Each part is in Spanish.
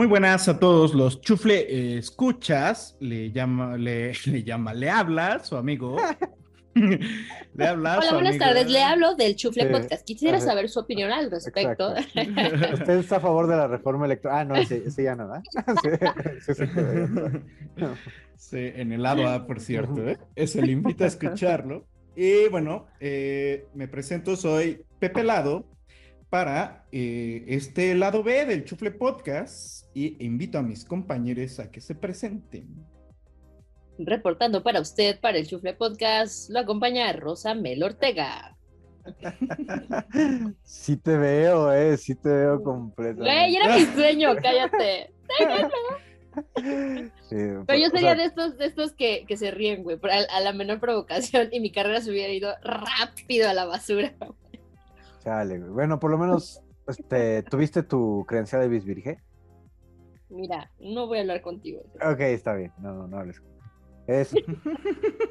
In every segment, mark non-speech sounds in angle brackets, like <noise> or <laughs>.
Muy buenas a todos los chufle eh, escuchas, le llama, le, <laughs> le llama, le habla su amigo. <laughs> le habla Hola, su buenas amigo. tardes, le hablo del Chufle Sí. Podcast. Quisiera Ajá. saber su opinión al respecto. Exacto. <laughs> ¿Usted está a favor de la reforma electoral? Ah, no, ese, ese ya no, ¿verdad? Sí, sí, sí, en el lado A, por cierto, ¿eh? Eso le invita a escucharlo. Y bueno, eh, me presento, soy Pepe Lado para eh, este lado B del Chufle Podcast y invito a mis compañeros a que se presenten. Reportando para usted, para el Chufle Podcast, lo acompaña Rosa Mel Ortega. <laughs> Sí te veo, eh, sí te veo completo. Güey, era mi sueño, cállate. <laughs> Sí, Pero yo o sería sea, de estos, de estos que, que se ríen, güey, por a, a la menor provocación y mi carrera se hubiera ido rápido a la basura. Chale, güey. Bueno, por lo menos, este, ¿tuviste tu credencial de bisbirige? Mira, no voy a hablar contigo. Ok, está bien, no, no, no hables. Es... <laughs>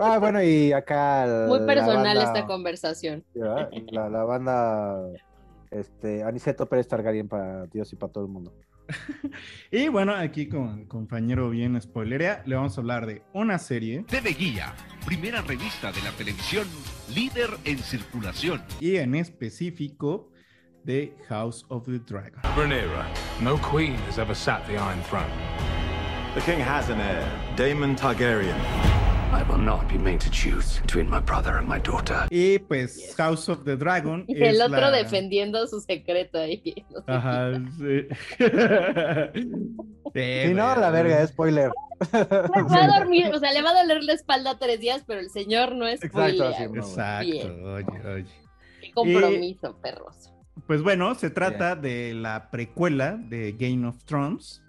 Ah, bueno, y acá... Muy personal banda- esta conversación. La, la banda, este, Aniceto Pérez Targaryen para Dios y para todo el mundo. <laughs> Y bueno, aquí con el compañero bien spoilerea, le vamos a hablar de una serie TV Guía, primera revista de la televisión líder en circulación. y en específico de House of the Dragon. Rhaenyra, no queen has ever sat the Iron Throne. The king has an heir, Daemon Targaryen. I will not be made to choose between my brother and my daughter. Y pues House of the Dragon <laughs> Y es el otro la- defendiendo su secreto ahí. <laughs> no Ajá, sí. <laughs> Sí, Si no, la verga, spoiler. Le va a dormir, o sea, le va a doler la espalda tres días, pero el señor no es Exacto. Exacto, Bien. oye, oye. Qué compromiso, perros. Pues bueno, se trata de la precuela de Game of Thrones,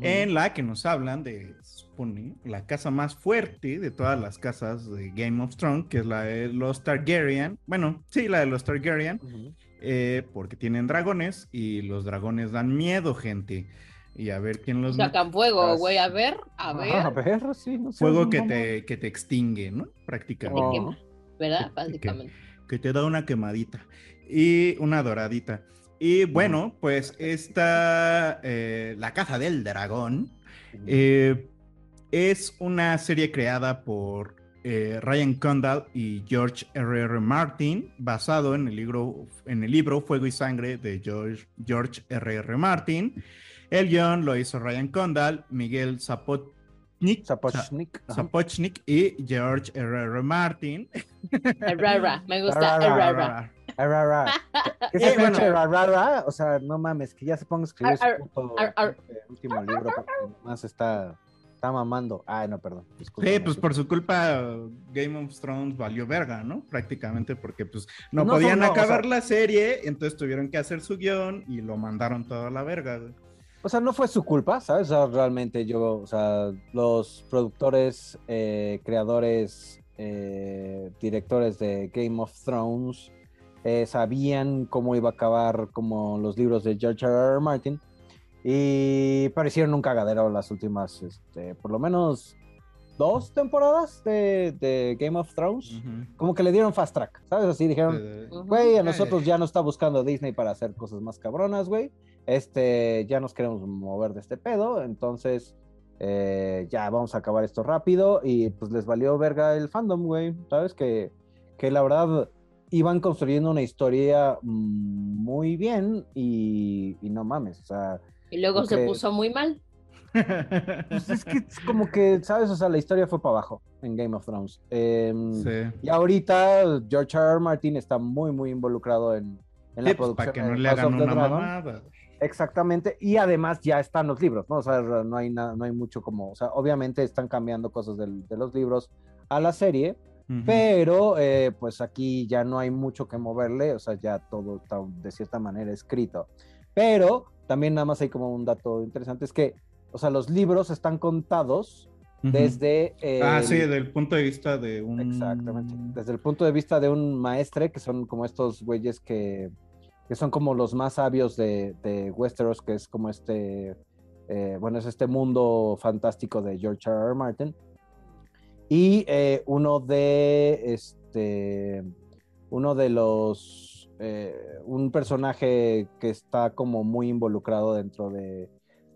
en la que nos hablan de, supone, la casa más fuerte de todas las casas de Game of Thrones, que es la de los Targaryen. Bueno, sí, la de los Targaryen, Ujú. eh, porque tienen dragones y los dragones dan miedo, gente. Y a ver quién los. Sacan fuego, Ah, güey, a ver, a Ah, ver, A ver, sí, no sé. Fuego que te, que te extingue, ¿no? Prácticamente. Oh. quema, ¿verdad? que- Básicamente. que te da una quemadita y una doradita. Y bueno, pues esta, eh, La Caza del Dragón, eh, es una serie creada por eh, Ryan Condal y George R. R. Martin, basado en el libro, en el libro Fuego y Sangre de George, George R. R. Martin. El guion lo hizo Ryan Condal, Miguel Zapotnik, Zapochnik. Zapochnik y George R. R. Martin. Me gusta Ra, ra, el ra, rara. Ah, ra, ra. ¿Qué Eh, bueno. pinche ra, ra, ra? O sea, no mames, que ya se ponga a escribir Ar, su puto ar, ar. pinche último libro porque más está, está mamando. Ay, no, perdón. Sí, pues por su culpa Game of Thrones valió verga, ¿no? Prácticamente porque pues no, No, podían no, no, o acabar sea- la serie, entonces tuvieron que hacer su guion y lo mandaron todo a la verga. güey. O sea, no fue su culpa, ¿sabes? O sea, realmente yo, o sea, los productores, eh, creadores, eh, directores de Game of Thrones eh, sabían cómo iba a acabar como los libros de George R. R. Martin y parecieron un cagadero las últimas, este, por lo menos dos temporadas de, de Game of Thrones. Como que le dieron fast track, ¿sabes? Así dijeron, Güey, a nosotros ya no está buscando Disney para hacer cosas más cabronas, güey. Este, ya nos queremos mover de este pedo, entonces eh, ya vamos a acabar esto rápido y pues les valió verga el fandom, güey. Sabes que, que la verdad iban construyendo una historia mm, muy bien y, y no mames, o sea, Y luego se Ok. puso muy mal. <laughs> pues es que es como que, ¿sabes? O sea, la historia fue para abajo en Game of Thrones. Em, sí. y ahorita George R. R. Martin está muy, muy involucrado en, en Sí, la pues, producción para que no le House hagan of the una Dragon. mamada. Exactamente, y además ya están los libros, ¿no? O sea, no hay, nada, no hay mucho como, o sea, obviamente están cambiando cosas del- de los libros a la serie, Ujú. pero eh, pues aquí ya no hay mucho que moverle, o sea, ya todo está de cierta manera escrito. Pero también nada más hay como un dato interesante, es que o sea, los libros están contados desde... Ah, el- sí, desde el punto de vista de un... Exactamente. Desde el punto de vista de un maestre, que son como estos güeyes que, que son como los más sabios de, de Westeros, que es como este, eh, bueno, es este mundo fantástico de George R. R. Martin. Y eh, uno de, este, uno de los, eh, un personaje que está como muy involucrado dentro de,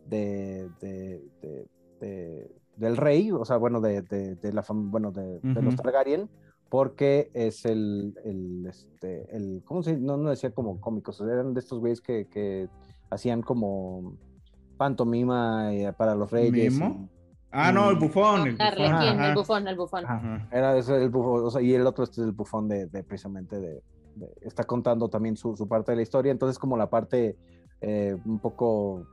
de, de- de- de- del rey, o sea, bueno, de, de- de la bueno, de, de los. Targaryen, porque es el, el, este, el, ¿cómo se No, no decía como cómicos, eran de estos güeyes que, que hacían como pantomima eh, para los reyes. ¿Mimo? Ah, no, el bufón. El bufón. Ajá. el bufón, el bufón. Era ese el bufón, o sea, y el otro este es el bufón de, de precisamente de- está contando también su, su parte de la historia, entonces como la parte eh, un poco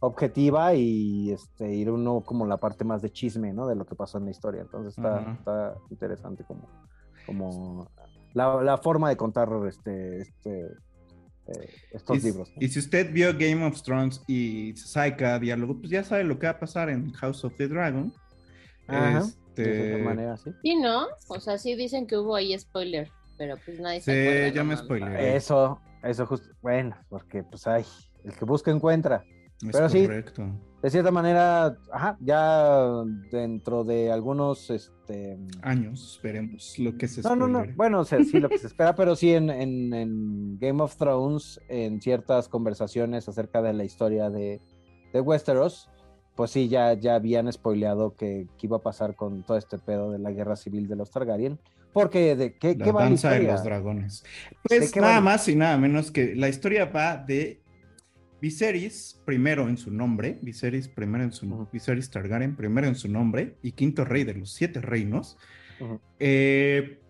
objetiva y este ir uno como la parte más de chisme, ¿no? De lo que pasó en la historia. Entonces está, está interesante como, como la, la forma de contar este, este eh, estos Y, libros. ¿no? y si usted vio Game of Thrones y sabe cada diálogo, pues ya sabe lo que va a pasar en House of the Dragon. Ajá, Este, de cierta manera, sí. Sí, ¿no? O sea, sí dicen que hubo ahí spoiler, pero pues nadie se Sí, ya no me. Eso, eso justo, bueno, porque pues hay, el que busca encuentra. Es pero sí, correcto. de cierta manera, ajá, ya dentro de algunos, este... Años, veremos lo que se No, no, no, spoilere. bueno, o sea, sí, lo que se <laughs> espera, pero sí en, en- en Game of Thrones, en ciertas conversaciones acerca de la historia de, de Westeros, pues sí, ya, ya habían spoileado que, que iba a pasar con todo este pedo de la guerra civil de los Targaryen, porque de qué, La qué va la danza de los dragones. ¿De Pues nada más y nada menos que la historia va de Viserys, primero en su nombre, Viserys primero en su Ujú. Viserys Targaryen, primero en su nombre y quinto rey de los siete reinos. Eh,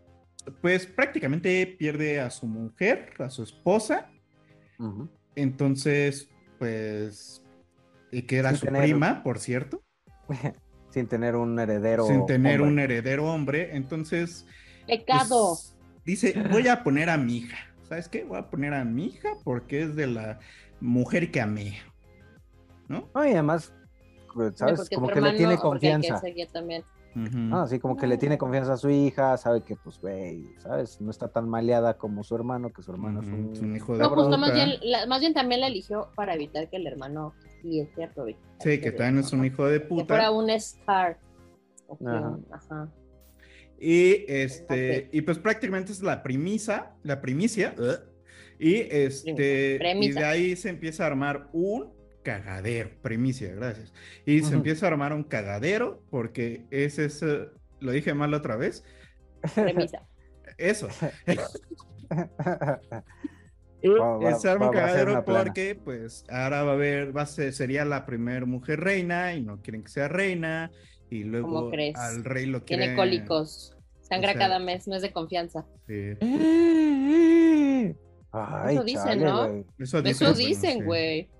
pues prácticamente pierde a su mujer, a su esposa, entonces, pues, y que era Sin su tener- prima, por cierto, <laughs> Sin tener un heredero. sin tener hombre. un heredero hombre, entonces Pecado. pues, dice, <laughs> voy a poner a mi hija. ¿Sabes qué? Voy a poner a mi hija porque es de la mujer que amé. ¿No? No, y además, pues, Sí, ¿sabes? Como que le tiene que confianza. también. Ujú. Ah, sí, como que le tiene confianza a su hija, sabe que, pues, güey, ¿sabes? No está tan maleada como su hermano, que su hermano es un, es un hijo de No, pues no, más bien, la- más bien también la eligió para evitar que el hermano sí es cierto. güey. Sí, que también es un hijo de Que fuera puta. un Scar. Ajá. Y este, y pues prácticamente es la premisa, la primicia. ¿eh? Y este, y Premisa. de ahí se empieza a armar un cagadero, primicia, gracias. Y se Ujú. empieza a armar un cagadero porque ese es, eh, lo dije mal otra vez, Premisa. <laughs> eso. <laughs> Va- va- se arma un va- ser cagadero una plana. porque pues ahora va a haber, va a ser, sería la primer mujer reina y no quieren que sea reina y luego ¿Cómo crees? al rey lo quiere Tiene cólicos. Sangra o sea, cada mes, no es de confianza. sí. Ay, Eso dicen, chale, ¿no? güey. Eso Eso dicen, güey.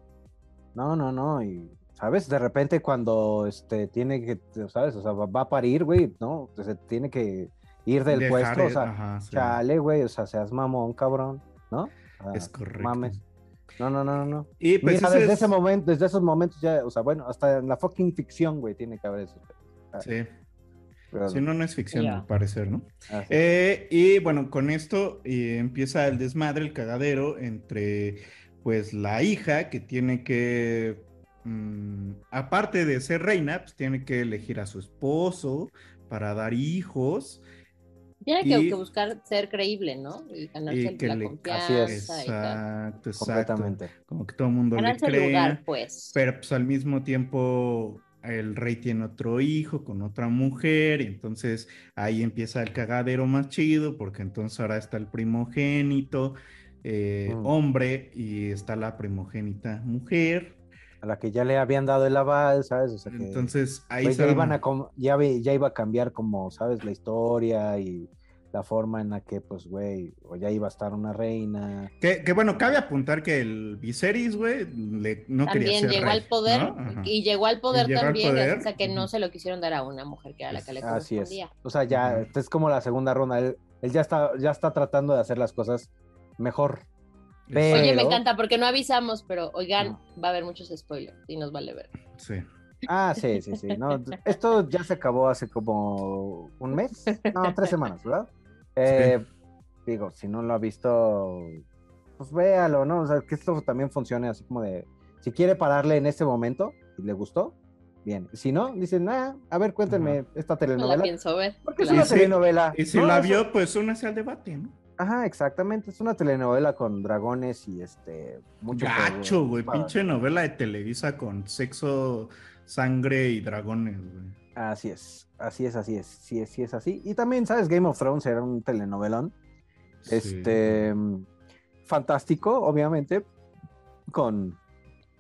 No, no, no, y, ¿sabes? De repente cuando, este, tiene que, ¿sabes? O sea, va, va a parir, güey, ¿no? Se tiene que ir del Dejar puesto, o sea, ajá, sí. chale, güey, o sea, seas mamón, cabrón, ¿no? Es correcto. Mames. No, no, no, no. Y pues Mira, desde es- ese momento, desde esos momentos ya, o sea, bueno, hasta en la fucking ficción, güey, tiene que haber eso. Sí. Pero- Si no, no es ficción, al parecer, ¿no? ah, sí. Eh, y bueno, con esto eh, empieza el desmadre, el cagadero entre pues la hija que tiene que, mm, aparte de ser reina, pues tiene que elegir a su esposo para dar hijos. Tiene que, Y- que buscar ser creíble, ¿no? Y ganarse Y el- que la le- confianza. Así es. Exacto, exacto. completamente. Como que todo el mundo le Ganarse el cree. lugar, pues. Pero pues al mismo tiempo el rey tiene otro hijo con otra mujer y entonces ahí empieza el cagadero más chido porque entonces ahora está el primogénito eh, Mm. hombre y está la primogénita mujer. A la que ya le habían dado el aval, ¿sabes? O sea, que Entonces ahí pues, se ya, iban a ya, ya iba a cambiar como, ¿sabes? La historia y la forma en la que, pues, güey, o ya iba a estar una reina. Que, que bueno, cabe apuntar que el Viserys, güey, le- no quería También ser llegó rey, al poder ¿no? Y llegó al poder llegó al también, poder, gracias a que no se lo quisieron dar a una mujer que era la que le Así es. correspondía. O sea, ya, esta es como la segunda ronda. Él, él ya está, ya está tratando de hacer las cosas mejor. Oye, me Pero- encanta porque no avisamos, pero oigan, va a haber muchos spoilers y nos vale ver. Sí. Ah, sí, sí, sí. No, <laughs> esto ya se acabó hace como un mes, no, tres semanas, ¿verdad? Eh, Digo, si no lo ha visto, pues véalo, ¿no? O sea, que esto también funcione así como de, si quiere pararle en este momento y le gustó, bien. Si no, dicen, ah, a ver, cuéntenme esta telenovela. No la pienso ver. Porque es una telenovela. Y si No, la vio, pues únase al debate, ¿no? Ajá, exactamente. Es una telenovela con dragones y este. Mucho Gacho, güey. Pinche novela de Televisa con sexo, sangre y dragones, güey. Así es, así es, así es. Sí, es, sí es así. Y también, ¿sabes? Game of Thrones era un telenovelón. Este. mm, Fantástico, obviamente. Con,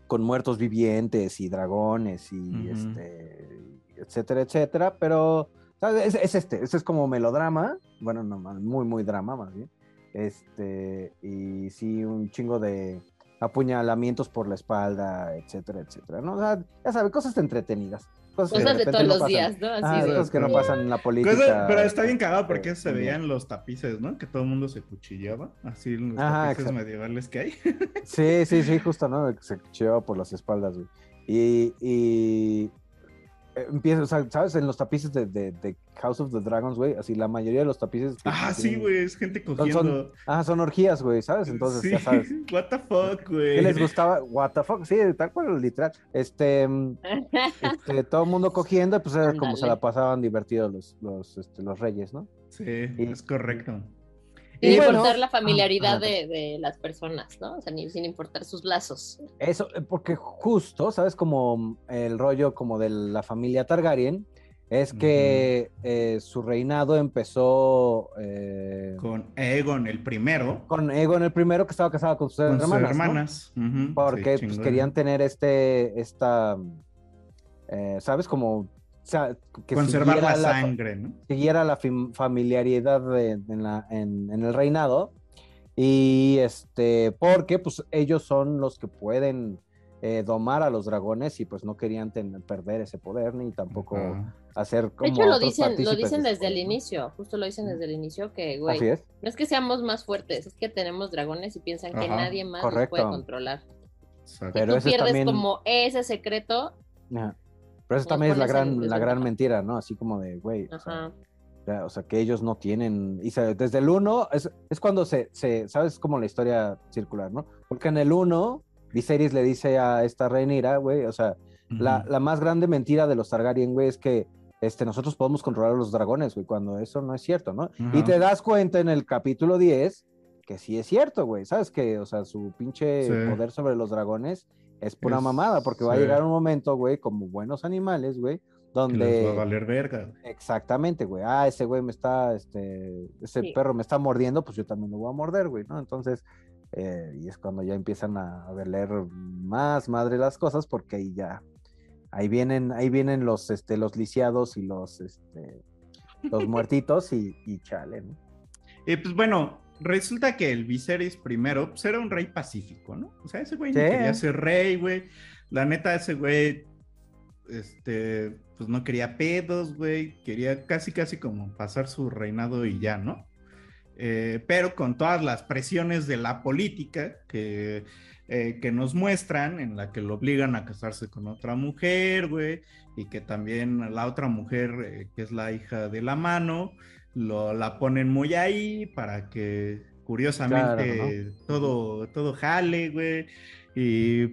con muertos vivientes y dragones y este. etcétera, etcétera. Pero. ¿sabes? Es, es este. Este es como melodrama. Bueno, no, más- muy, muy drama, más bien. Este. Y sí, un chingo de apuñalamientos por la espalda, etcétera, etcétera. ¿no? O sea, ya sabes, cosas entretenidas. Cosas, de todos no los pasan. días, ¿no? Así de- cosas que no pasan en la política. Pero está bien cagado porque este, se mundial. veían los tapices, ¿no? Que todo el mundo se cuchillaba. Así los Ajá, tapices exacto. medievales que hay. Sí, sí, sí, justo, ¿no? De que Se lleva por las espaldas, güey. Y, y empieza, o sea, ¿sabes? En los tapices de, de- de House of the Dragons, güey, así la mayoría de los tapices. Ah, sí, güey, es gente cogiendo. Son, ajá, son orgías, güey, ¿sabes? Entonces, sí, ya sabes. <laughs> what the fuck, güey. ¿Qué les gustaba? What the fuck, sí, tal cual, literal. Este, mm, este, <laughs> todo el mundo cogiendo, pues era como se la pasaban divertidos los, los, este, los reyes, ¿no? Sí, es correcto. Sin Y bueno, importar la familiaridad de, de las personas, ¿no? O sea, ni, sin importar sus lazos. Eso, eh, porque justo, ¿sabes? Como el rollo como de la familia Targaryen, es que eh, su reinado empezó eh, Con Aegon el primero. con Aegon el primero que estaba casado con sus Con sus hermanas, ¿no? hermanas. ujú, Porque sí, pues, querían tener este, esta, eh, ¿sabes? Como, sea, que Conservar la sangre, ¿no? siguiera la fam- familiaridad de- en, la- en- en el reinado. Y este, porque pues ellos son los que pueden eh, domar a los dragones y pues no querían tener- perder ese poder ni tampoco Ajá. hacer como De hecho, lo dicen, lo dicen de desde el inicio, justo lo dicen desde el inicio, que, ¿no? güey, Así es. no es que seamos más fuertes, es que tenemos dragones y piensan que Ajá, nadie más los correcto. puede controlar. Exacto. Pero Tú pierdes también- como ese secreto, Ajá. Pero eso también es la gran, la gran mentira, ¿no? Así como de, güey, o sea, ajá. Ya, o sea, que ellos no tienen, y se- desde el 1 es, es cuando se, se, sabes como la historia circular, ¿no? Porque en el 1, Viserys le dice a esta Rhaenyra, güey, o sea, la, la más grande mentira de los Targaryen, güey, es que este, nosotros podemos controlar a los dragones, güey, cuando eso no es cierto, ¿no? Y te das cuenta en el capítulo 10 que sí es cierto, güey, ¿sabes? Que, o sea, su pinche Sí. poder sobre los dragones es pura Es- mamada, porque va a llegar un momento, güey, como buenos animales, güey, Que donde... les va a valer verga. Exactamente, güey. Ah, ese güey me está, este, ese Sí. perro me está mordiendo, pues yo también lo voy a morder, güey, ¿no? Entonces, eh, y es cuando ya empiezan a, a valer más madre las cosas, porque ahí ya, ahí vienen, ahí vienen los, este, los lisiados y los, este, los <laughs> muertitos y, y chale, ¿no? Y pues bueno, resulta que el Viserys primero pues, era un rey pacífico, ¿no? O sea, ese güey no quería ser rey, güey. La neta, ese güey, este, pues no quería pedos, güey. Quería casi, casi como pasar su reinado y ya, ¿no? Eh, pero con todas las presiones de la política que, eh, que nos muestran, en la que lo obligan a casarse con otra mujer, güey, y que también la otra mujer, eh, que es la hija de la mano, lo, la ponen muy ahí para que curiosamente todo, todo jale, güey. Y,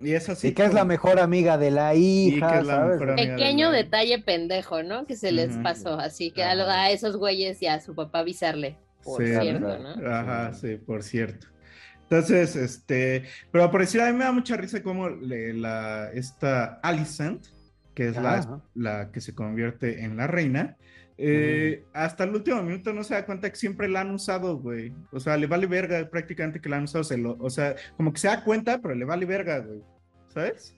y es así. y que es la mejor amiga de la hija, la ¿sabes? Pequeño de la- detalle pendejo, ¿no? Que se les pasó, así que a, esos güeyes y a su papá avisarle, por Sí, cierto. ¿no? Ajá, sí, por cierto. Entonces, este, pero por decir, a mí me da mucha risa como le- la, esta Alicent, que es la, la que se convierte en la reina, eh, hasta el último minuto no se da cuenta que siempre la han usado, güey. O sea, le vale verga prácticamente que la han usado, se lo, o sea, como que se da cuenta, pero le vale verga, güey. ¿Sabes?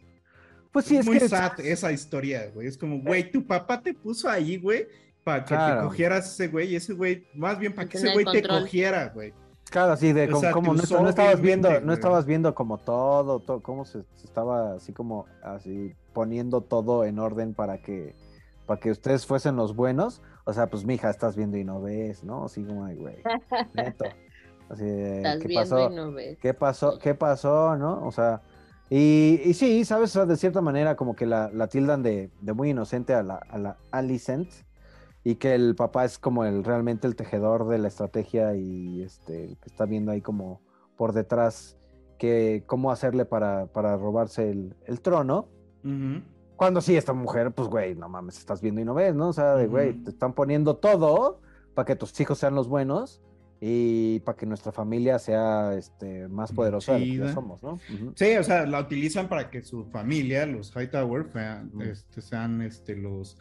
Pues sí, es muy que sad esa historia, güey. Es como, güey, tu papá te puso ahí, güey, para que Claro. te cogieras ese güey, y ese güey, más bien para que ese güey te cogiera, güey. Claro, así de como, no, estabas viendo, no estabas viendo como todo, todo cómo se, se estaba así como así poniendo todo en orden para que para que ustedes fuesen los buenos. O sea, pues mija, estás viendo y no ves, ¿no? Así como ay, güey. Neto. Así de, Estás ¿qué viendo pasó? y no ves. ¿Qué pasó? ¿Qué pasó? ¿No? O sea, Y, y sí, ¿sabes? O sea, de cierta manera como que la, la tildan de, de muy inocente a la, a la Alicent y que el papá es como el realmente el tejedor de la estrategia y este el que está viendo ahí como por detrás que cómo hacerle para, para robarse el, el trono. Ujú. Cuando sí, esta mujer, pues, güey, no mames, estás viendo y no ves, ¿no? O sea, de, güey, Ujú. te están poniendo todo para que tus hijos sean los buenos y para que nuestra familia sea este, más poderosa de lo que ya somos, ¿no? Ujú. Sí, o sea, la utilizan para que su familia, los Hightower, sean, Ujú. este, sean este, los,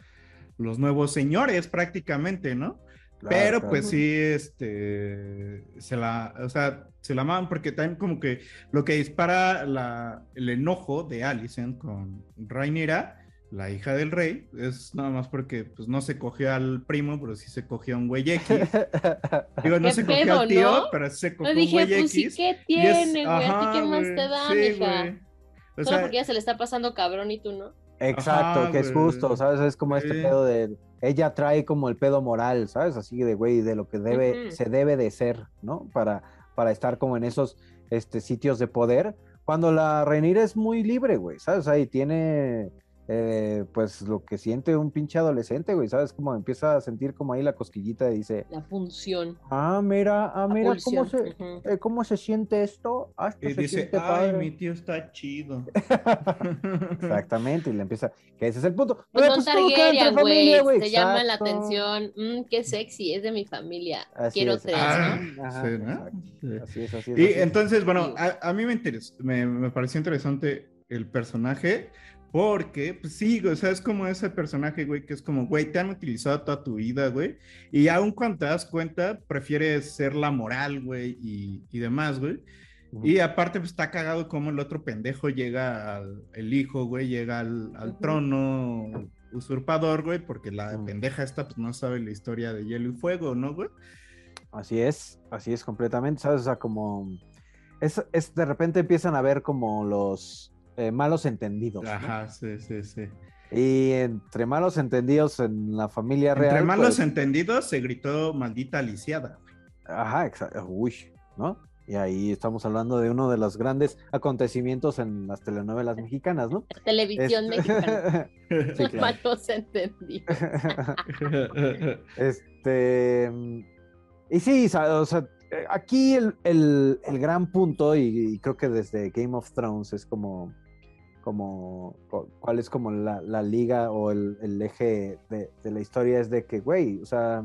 los nuevos señores prácticamente, ¿no? Claro, Pero claro. pues sí, este, se la, o sea, se la aman porque también como que lo que dispara la, el enojo de Alicent con Rhaenyra, la hija del rey, es nada más porque pues no se cogió al primo, pero sí se cogió a un güey X. <laughs> Digo, no ¿Qué se cogió pedo, al tío, no? pero sí se cogió un dije, güey pues sí, X. ¿qué tiene, güey? ¿A ti ajá, qué más te da, sí, mija? güey. O Solo sea, porque ya se le está pasando cabrón y tú no. Exacto, Ajá, que es justo, ¿sabes? Es como este pedo de. Ella trae como el pedo moral, ¿sabes? Así de, güey, de lo que debe, se debe de ser, ¿no? Para, para estar como en esos este, sitios de poder. Cuando la Rhaenyra es muy libre, güey, ¿sabes? Ahí tiene, eh, pues, lo que siente un pinche adolescente, güey, ¿sabes? Como empieza a sentir como ahí la cosquillita y dice, La función. ah, mira, ah, La mira, ¿cómo se, eh, ¿cómo se siente esto? Ah, esto y se dice, siente ay, padre". mi tío está chido. <laughs> Exactamente, y le empieza, que ese es el punto. Pues pues, Targaryen, güey. Te llaman la atención. Mm, qué sexy, es de mi familia. Así Quiero es. tres, Ah, ¿no? Ajá, sí, ¿no? exacto. Sí. Así es, así es. Y así es. entonces, bueno, a, a mí me interesó, me, me pareció interesante el personaje porque, pues sí, o sea, es como ese personaje, güey, que es como, güey, te han utilizado toda tu vida, güey, y aun cuando te das cuenta, prefieres ser la moral, güey, y, y demás, güey. Y aparte, pues está cagado como el otro pendejo llega al el hijo, güey, llega al, al trono usurpador, güey, porque la pendeja esta, pues no sabe la historia de hielo y fuego, ¿no, güey? Así es, así es completamente, ¿sabes? O sea, como es, es de repente empiezan a ver como los eh, malos entendidos. ¿no? Ajá, sí, sí, sí. Y entre malos entendidos en la familia real. Entre malos pues, entendidos se gritó maldita aliciada. Ajá, exacto. Uy, ¿no? Y ahí estamos hablando de uno de los grandes acontecimientos en las telenovelas mexicanas, ¿no? Televisión Este- mexicana. <laughs> Sí, claro. Mal no se entendí. <laughs> Este. Y sí, o sea, aquí el, el- el gran punto, y, y creo que desde Game of Thrones es como. Como cu- cuál es como la, la liga o el, el eje de, de la historia es de que, güey, o sea,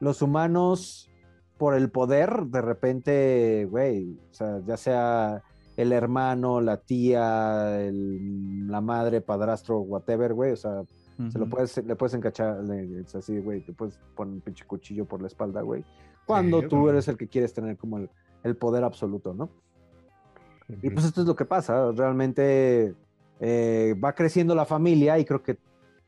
los humanos por el poder, de repente, güey, o sea, ya sea el hermano, la tía, el- la madre, padrastro, whatever, güey, o sea, se lo puedes, le puedes encachar, le- es así, güey, te puedes poner un pinche cuchillo por la espalda, güey. Cuando Sí, tú eres el que quieres tener como el, el poder absoluto, ¿no? Y pues esto es lo que pasa, realmente eh, va creciendo la familia y creo que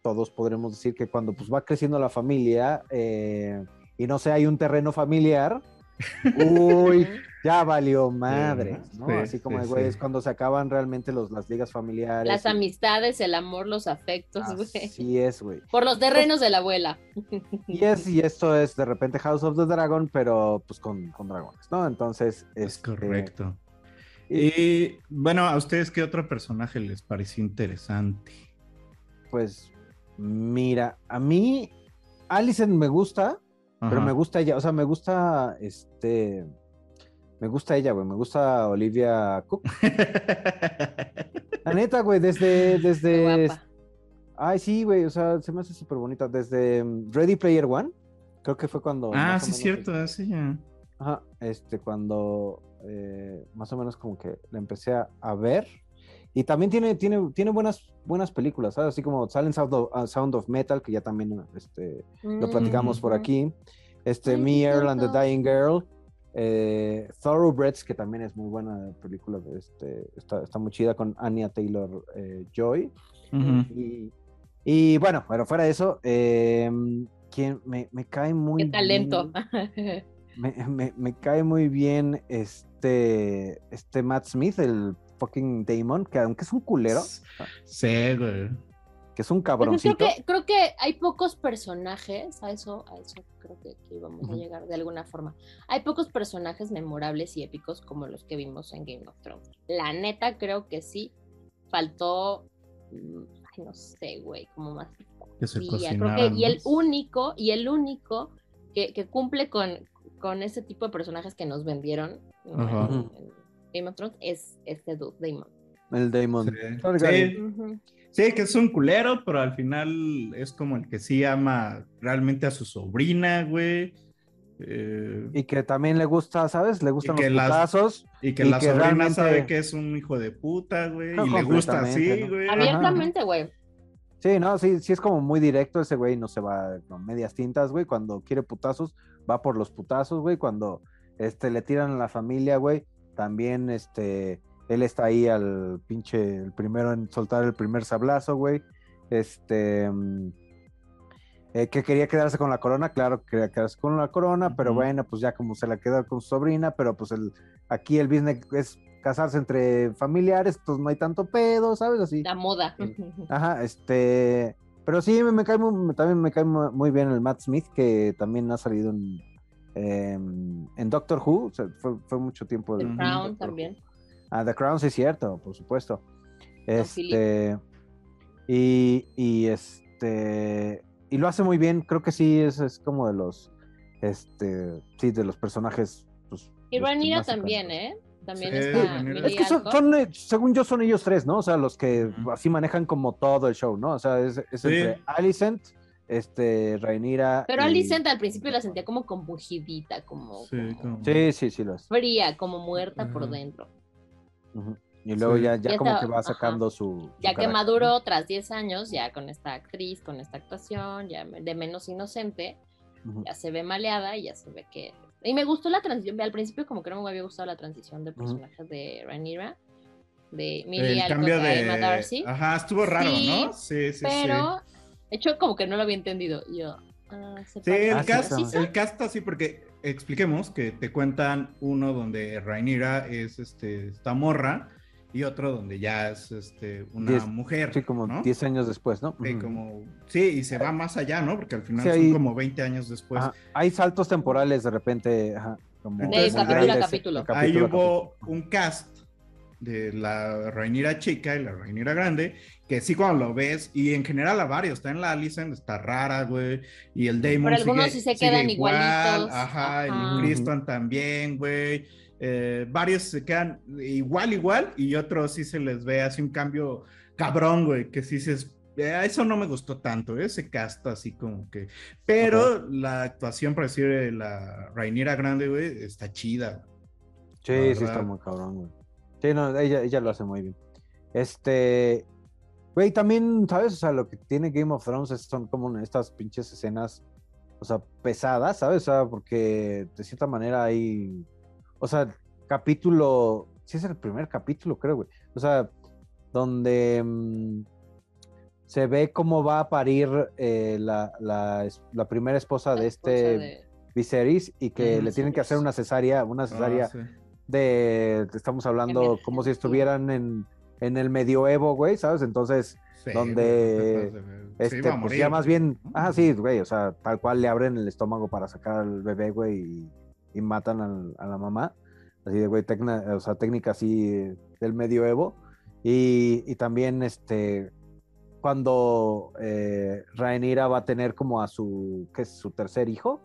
todos podremos decir que cuando pues va creciendo la familia eh, y no sé, hay un terreno familiar, <laughs> uy, ya valió madre, ¿no? Sí, Así como, sí, güey, sí. es cuando se acaban realmente los, las ligas familiares. Las y- amistades, el amor, los afectos, güey. Así es, güey. Por los terrenos de la abuela. <laughs> Y es, y esto es de repente House of the Dragon, pero pues con, con dragones, ¿no? Entonces, Es este, correcto. Y bueno, ¿a ustedes qué otro personaje les pareció interesante? Pues, mira, a mí Alicent me gusta, pero me gusta ella, o sea, me gusta este. Me gusta ella, güey. Me gusta Olivia Cook. <laughs> La neta, güey, desde. Desde. Ay, sí, güey, o sea, se me hace súper bonita. Desde mm, Ready Player One, creo que fue cuando. ah, sí, menos, cierto, así ya. Ajá, este, cuando eh, más o menos como que la empecé a, a ver. Y también tiene, tiene, tiene buenas, buenas películas, ¿sabes? Así como Silent Sound of, uh, Sound of Metal, que ya también este, lo platicamos por Ujú. aquí. Este, Ay, Me, Earl and the. Dying Girl. Eh, Thoroughbreds, que también es muy buena película. de Este, está, está muy chida con Anya Taylor eh, Joy. Ujú. Y, y bueno, pero fuera de eso, eh, quien me, me cae muy Qué talento. bien- me, me- me cae muy bien este, este Matt Smith, el fucking Damon, que aunque es un culero, Sí, güey. que es un cabroncito. creo que, creo que hay pocos personajes, a eso, a eso creo que, que íbamos Ujú. a llegar de alguna forma. Hay pocos personajes memorables y épicos como los que vimos en Game of Thrones. La neta, creo que sí. Faltó. mm, Ay, no sé, güey, como más. Que se creo que, y el único, y el único que, que cumple con, con ese tipo de personajes que nos vendieron en, en Game of Thrones es este dude, Damon. El Damon. Sí. Que es un culero, pero al final es como el que sí ama realmente a su sobrina, güey. Eh, Y que también le gusta, ¿sabes? Le gustan los las- putazos. y que y la que sobrina realmente- sabe que es un hijo de puta, güey. No, y le gusta así, güey. Abiertamente, güey. Sí, no, sí, sí es como muy directo ese güey, no se va con medias tintas, güey. Cuando quiere putazos, va por los putazos, güey. Cuando este, le tiran a la familia, güey, también este, él está ahí al pinche, el primero en soltar el primer sablazo, güey. Este, mm, eh, que quería quedarse con la corona, claro que quería quedarse con la corona, pero bueno, pues ya como se la quedó con su sobrina, pero pues el, aquí el business es casarse entre familiares, pues no hay tanto pedo, ¿sabes? Así. La moda. Ajá, este. Pero sí, me, me cae muy, también me cae mu- muy bien el Matt Smith, que también ha salido en, em, en Doctor Who. o sea, fue, fue mucho tiempo. The Crown Doctor Who. también. Ah, The Crown, sí, es cierto, por supuesto. Este. Y, y este. Y lo hace muy bien, creo que sí, es, es como de los. Este. Sí, de los personajes. Pues, Y se también, ¿eh? También Sí, está es que son, eh, según yo, son ellos tres, ¿no? O sea, los que así manejan como todo el show, ¿no? O sea, es, es Sí. entre Alicent, este, Rhaenyra. Pero y- Alicent al principio la sentía como compungidita, como, Sí, como como- Sí, sí, sí, lo es. fría, como muerta por dentro. Y luego Sí. ya, ya Ya como está- que va sacando su. su Ya que maduró tras 10 años, ya con esta actriz, con esta actuación, ya de menos inocente, ya se ve maleada y ya se ve que... Y me gustó la transición, al principio como que no me había gustado la transición de personajes de Rhaenyra, de Millie el cambio de. Emma Darcy, Ajá, estuvo raro, Sí, ¿no? Sí, sí, pero... De hecho, como que no lo había entendido. Yo... ah, se sí. El cast, sí, ¿Sí el cast así, porque expliquemos que te cuentan uno donde Rhaenyra es este, esta morra y otro donde ya es este, una Diez- mujer. Sí, como ¿no? 10 años después, ¿no? Sí, como, sí, y se va más allá, ¿no? Porque al final Sí, son ahí- como 20 años después. Ajá, Hay saltos temporales de repente. Ajá, como Entonces, muy capítulo a grandes, capítulo. de Ahí capítulo hubo un cast de la Rhaenyra chica y la Rhaenyra grande, que sí cuando lo ves, y en general a varios, está en la Alicent, está rara, güey, y el Damon Pero algunos sigue- sí se quedan igual, igualitos, ajá, ajá. el Criston también, güey, eh, varios se quedan igual, igual, y otros sí se les ve así un cambio cabrón, güey, que sí se... eh, Eso no me gustó tanto, ¿eh? ese cast así como que... Pero la actuación, por decir, de la Rhaenyra grande, güey, está chida. Sí, sí, está muy cabrón, güey. Sí, no, ella, ella lo hace muy bien. Este, güey, también, ¿sabes? O sea, lo que tiene Game of Thrones es- son como estas pinches escenas, o sea, pesadas, ¿sabes? O sea, porque de cierta manera hay, o sea, capítulo, sí es el primer capítulo, creo, güey. O sea, donde mm, se ve cómo va a parir eh, la, la, la primera esposa La de esposa este de- Viserys y que le tienen que hacer una cesárea, una Ah, cesárea sí. de, estamos hablando como si estuvieran en, en el medioevo, güey, ¿sabes? Entonces, Sí, donde, güey, este, pues morir, ya más bien, ah, sí, güey, o sea, tal cual le abren el estómago para sacar al bebé, güey, y, y matan al- a la mamá, así de, güey, o sea, técnica así del medioevo, y, y también, este, cuando eh, Rhaenyra va a tener como a su, ¿qué es? Su tercer hijo,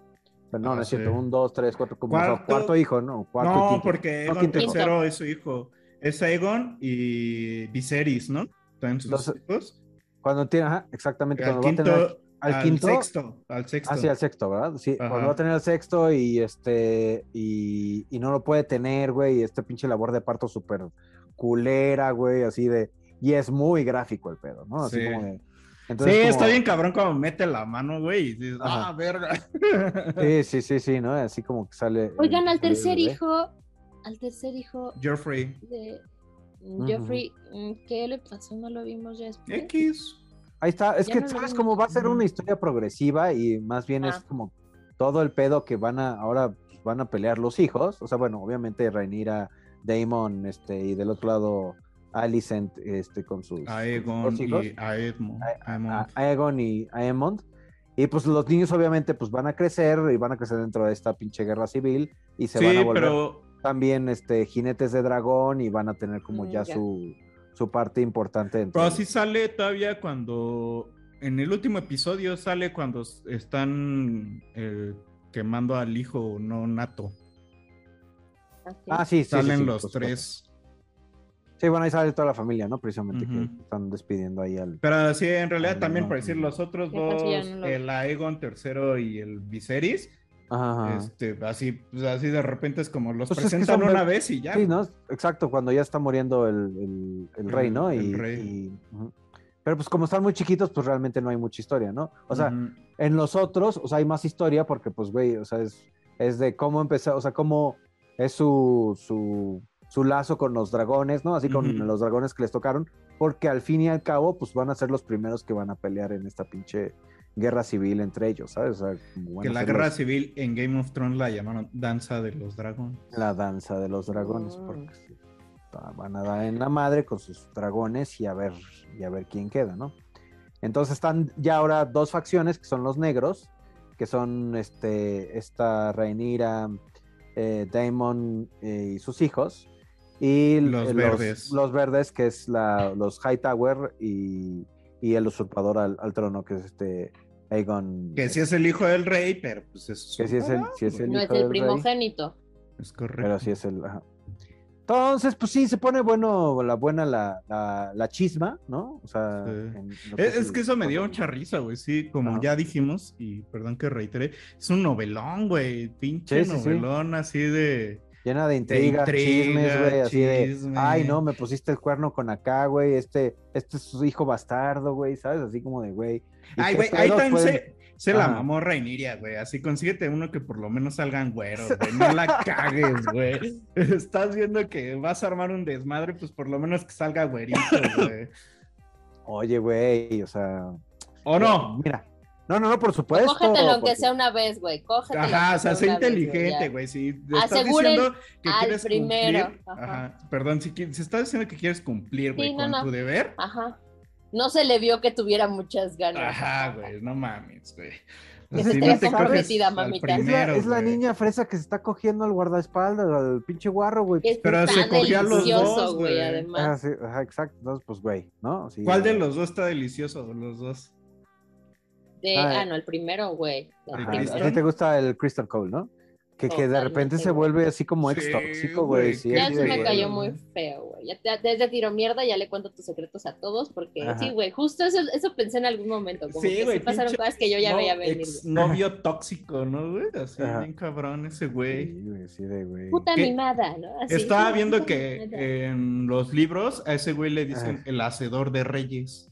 Pero no, Ah, no es cierto, sí. un, dos, tres, cuatro, como o sea, Cuarto- cuarto hijo, no, cuarto no, quinto. porque No, Egon hijo. III es su hijo. Es Aegon y Viserys, ¿no? También sus Los- hijos. Cuando tiene, ajá, exactamente, cuando quinto, va a tener al, al quinto, sexto, al sexto. Ah, sí, al sexto, ¿verdad? Sí, Ajá. cuando va a tener el sexto y este, y, y no lo puede tener, güey, y este pinche labor de parto súper culera, güey, así de, y es muy gráfico el pedo, ¿no? Así Sí. como de- sí, como- está bien cabrón cuando mete la mano, güey, y dices, Ajá. ah, verga. Sí, sí, sí, sí, ¿no? Así como que sale. Oigan, al tercer bebé. hijo, al tercer hijo Joffrey. de Jeffrey, mm, ¿qué le pasó? ¿No lo vimos ya después? X. Ahí está, es Ya que no sabes cómo va a ser una historia progresiva y más bien es Ah. como todo el pedo que van a, ahora pues, van a pelear los hijos, o sea, bueno, obviamente Rhaenyra, Damon, este, y del otro lado Alicent este, con sus, Aegon hijos. y Aemon. a Aegon y Aemond. Y pues los niños obviamente pues van a crecer y van a crecer dentro de esta pinche guerra civil y se Sí, van a volver pero también este jinetes de dragón y van a tener como Mm, ya ya. su, su parte importante dentro. Pero de- sí sale todavía cuando. En el último episodio sale cuando están eh, quemando al hijo no nato. Ah, sí, sí, Salen sí, los tres. Sí, bueno, ahí sale toda la familia, ¿no? Precisamente que están despidiendo ahí al... Pero sí, en realidad también no, por decir los otros ya dos, no lo- el Aegon tercero y el Viserys, Ajá, este, así, pues, así de repente es como los Pues es que presentan son una vez y ya. Sí, ¿no? Exacto, cuando ya está muriendo el, el- el rey, El- ¿no? el Y, rey. y- ujú. Pero pues como están muy chiquitos, pues realmente no hay mucha historia, ¿no? O sea, Ujú. en los otros, o sea, hay más historia porque, pues, güey, o sea, es, es de cómo empezar, o sea, cómo es su, su, su lazo con los dragones, ¿no? Así con los dragones que les tocaron, porque al fin y al cabo, pues van a ser los primeros que van a pelear en esta pinche guerra civil entre ellos, ¿sabes? O sea, que la guerra los- civil en Game of Thrones la llamaron Danza de los Dragones. la danza de los dragones, Mm. porque van a dar en la madre con sus dragones y a ver, y a ver quién queda, ¿no? Entonces están ya ahora dos facciones que son los negros, que son este, esta Rhaenyra, eh, Daemon eh, y sus hijos, y Los eh, verdes. los verdes, que es la, los Hightower y, y el usurpador al, al trono, que es este Aegon. Que sí es el hijo del rey, pero pues es. Que sí es el- sí es el No es el del rey. primogénito. Es correcto. Pero sí es el. ajá. Entonces, pues sí, se pone bueno, la buena la, la, la chisma, ¿no? O sea, Sí. en lo Es, que eso me dio mucha risa, güey. Sí, como ya dijimos, y perdón que reitere, es un novelón, güey. Pinche Sí, sí, sí. novelón así de. Llena de intriga, intriga, chismes, güey, así de, ay, no, me pusiste el cuerno con acá, güey, este, este es su hijo bastardo, güey, ¿sabes? Así como de, güey. ¿y Ay, güey, ahí también pueden- se, se la mamó Reiniria, güey. Así consíguete uno que por lo menos salgan güeros, güey. No la cagues, güey. <laughs> Estás viendo que vas a armar un desmadre, pues por lo menos que salga güerito, güey. Oye, güey, o sea. ¿O no? Mira, no, no, no, por supuesto. Cógetelo aunque porque- sea una vez, güey. Cógetelo. Ajá, o sea, sé inteligente, güey. Si te estás diciendo que al quieres primero, cumplir, ajá. ajá. perdón, si, si estás diciendo que quieres cumplir, güey, Sí, no, con no. tu deber, Ajá. No se le vio que tuviera muchas ganas. ajá, güey, no mames, güey. Que se no. Es la, es niña fresa que se está cogiendo al guardaespaldas, al pinche guarro, güey. Es Pero se cogió a los dos, güey, güey. Ah, además. sí, ajá, exacto. Entonces, pues, güey, ¿no? Sí, ¿Cuál de los dos está delicioso? Los dos. De, Ah, ah, no, el primero, güey. A ti te gusta el Crystal Cole, ¿no? Que, que de repente se vuelve así como ex tóxico, güey. Sí, Ya de, me cayó muy feo, güey. Ya te- desde tiro mierda ya le cuento tus secretos a todos porque Ajá. sí, güey, justo eso, eso pensé en algún momento, como Sí, que güey, sí pasaron cosas que yo ya no, veía venir. novio tóxico, ¿no, güey? Así Ajá. bien cabrón ese güey. Sí, güey, sí, de güey. Puta ¿Qué? animada, ¿no? Así, Estaba viendo que eh, animada. en los libros a ese güey le dicen Ajá. el hacedor de reyes.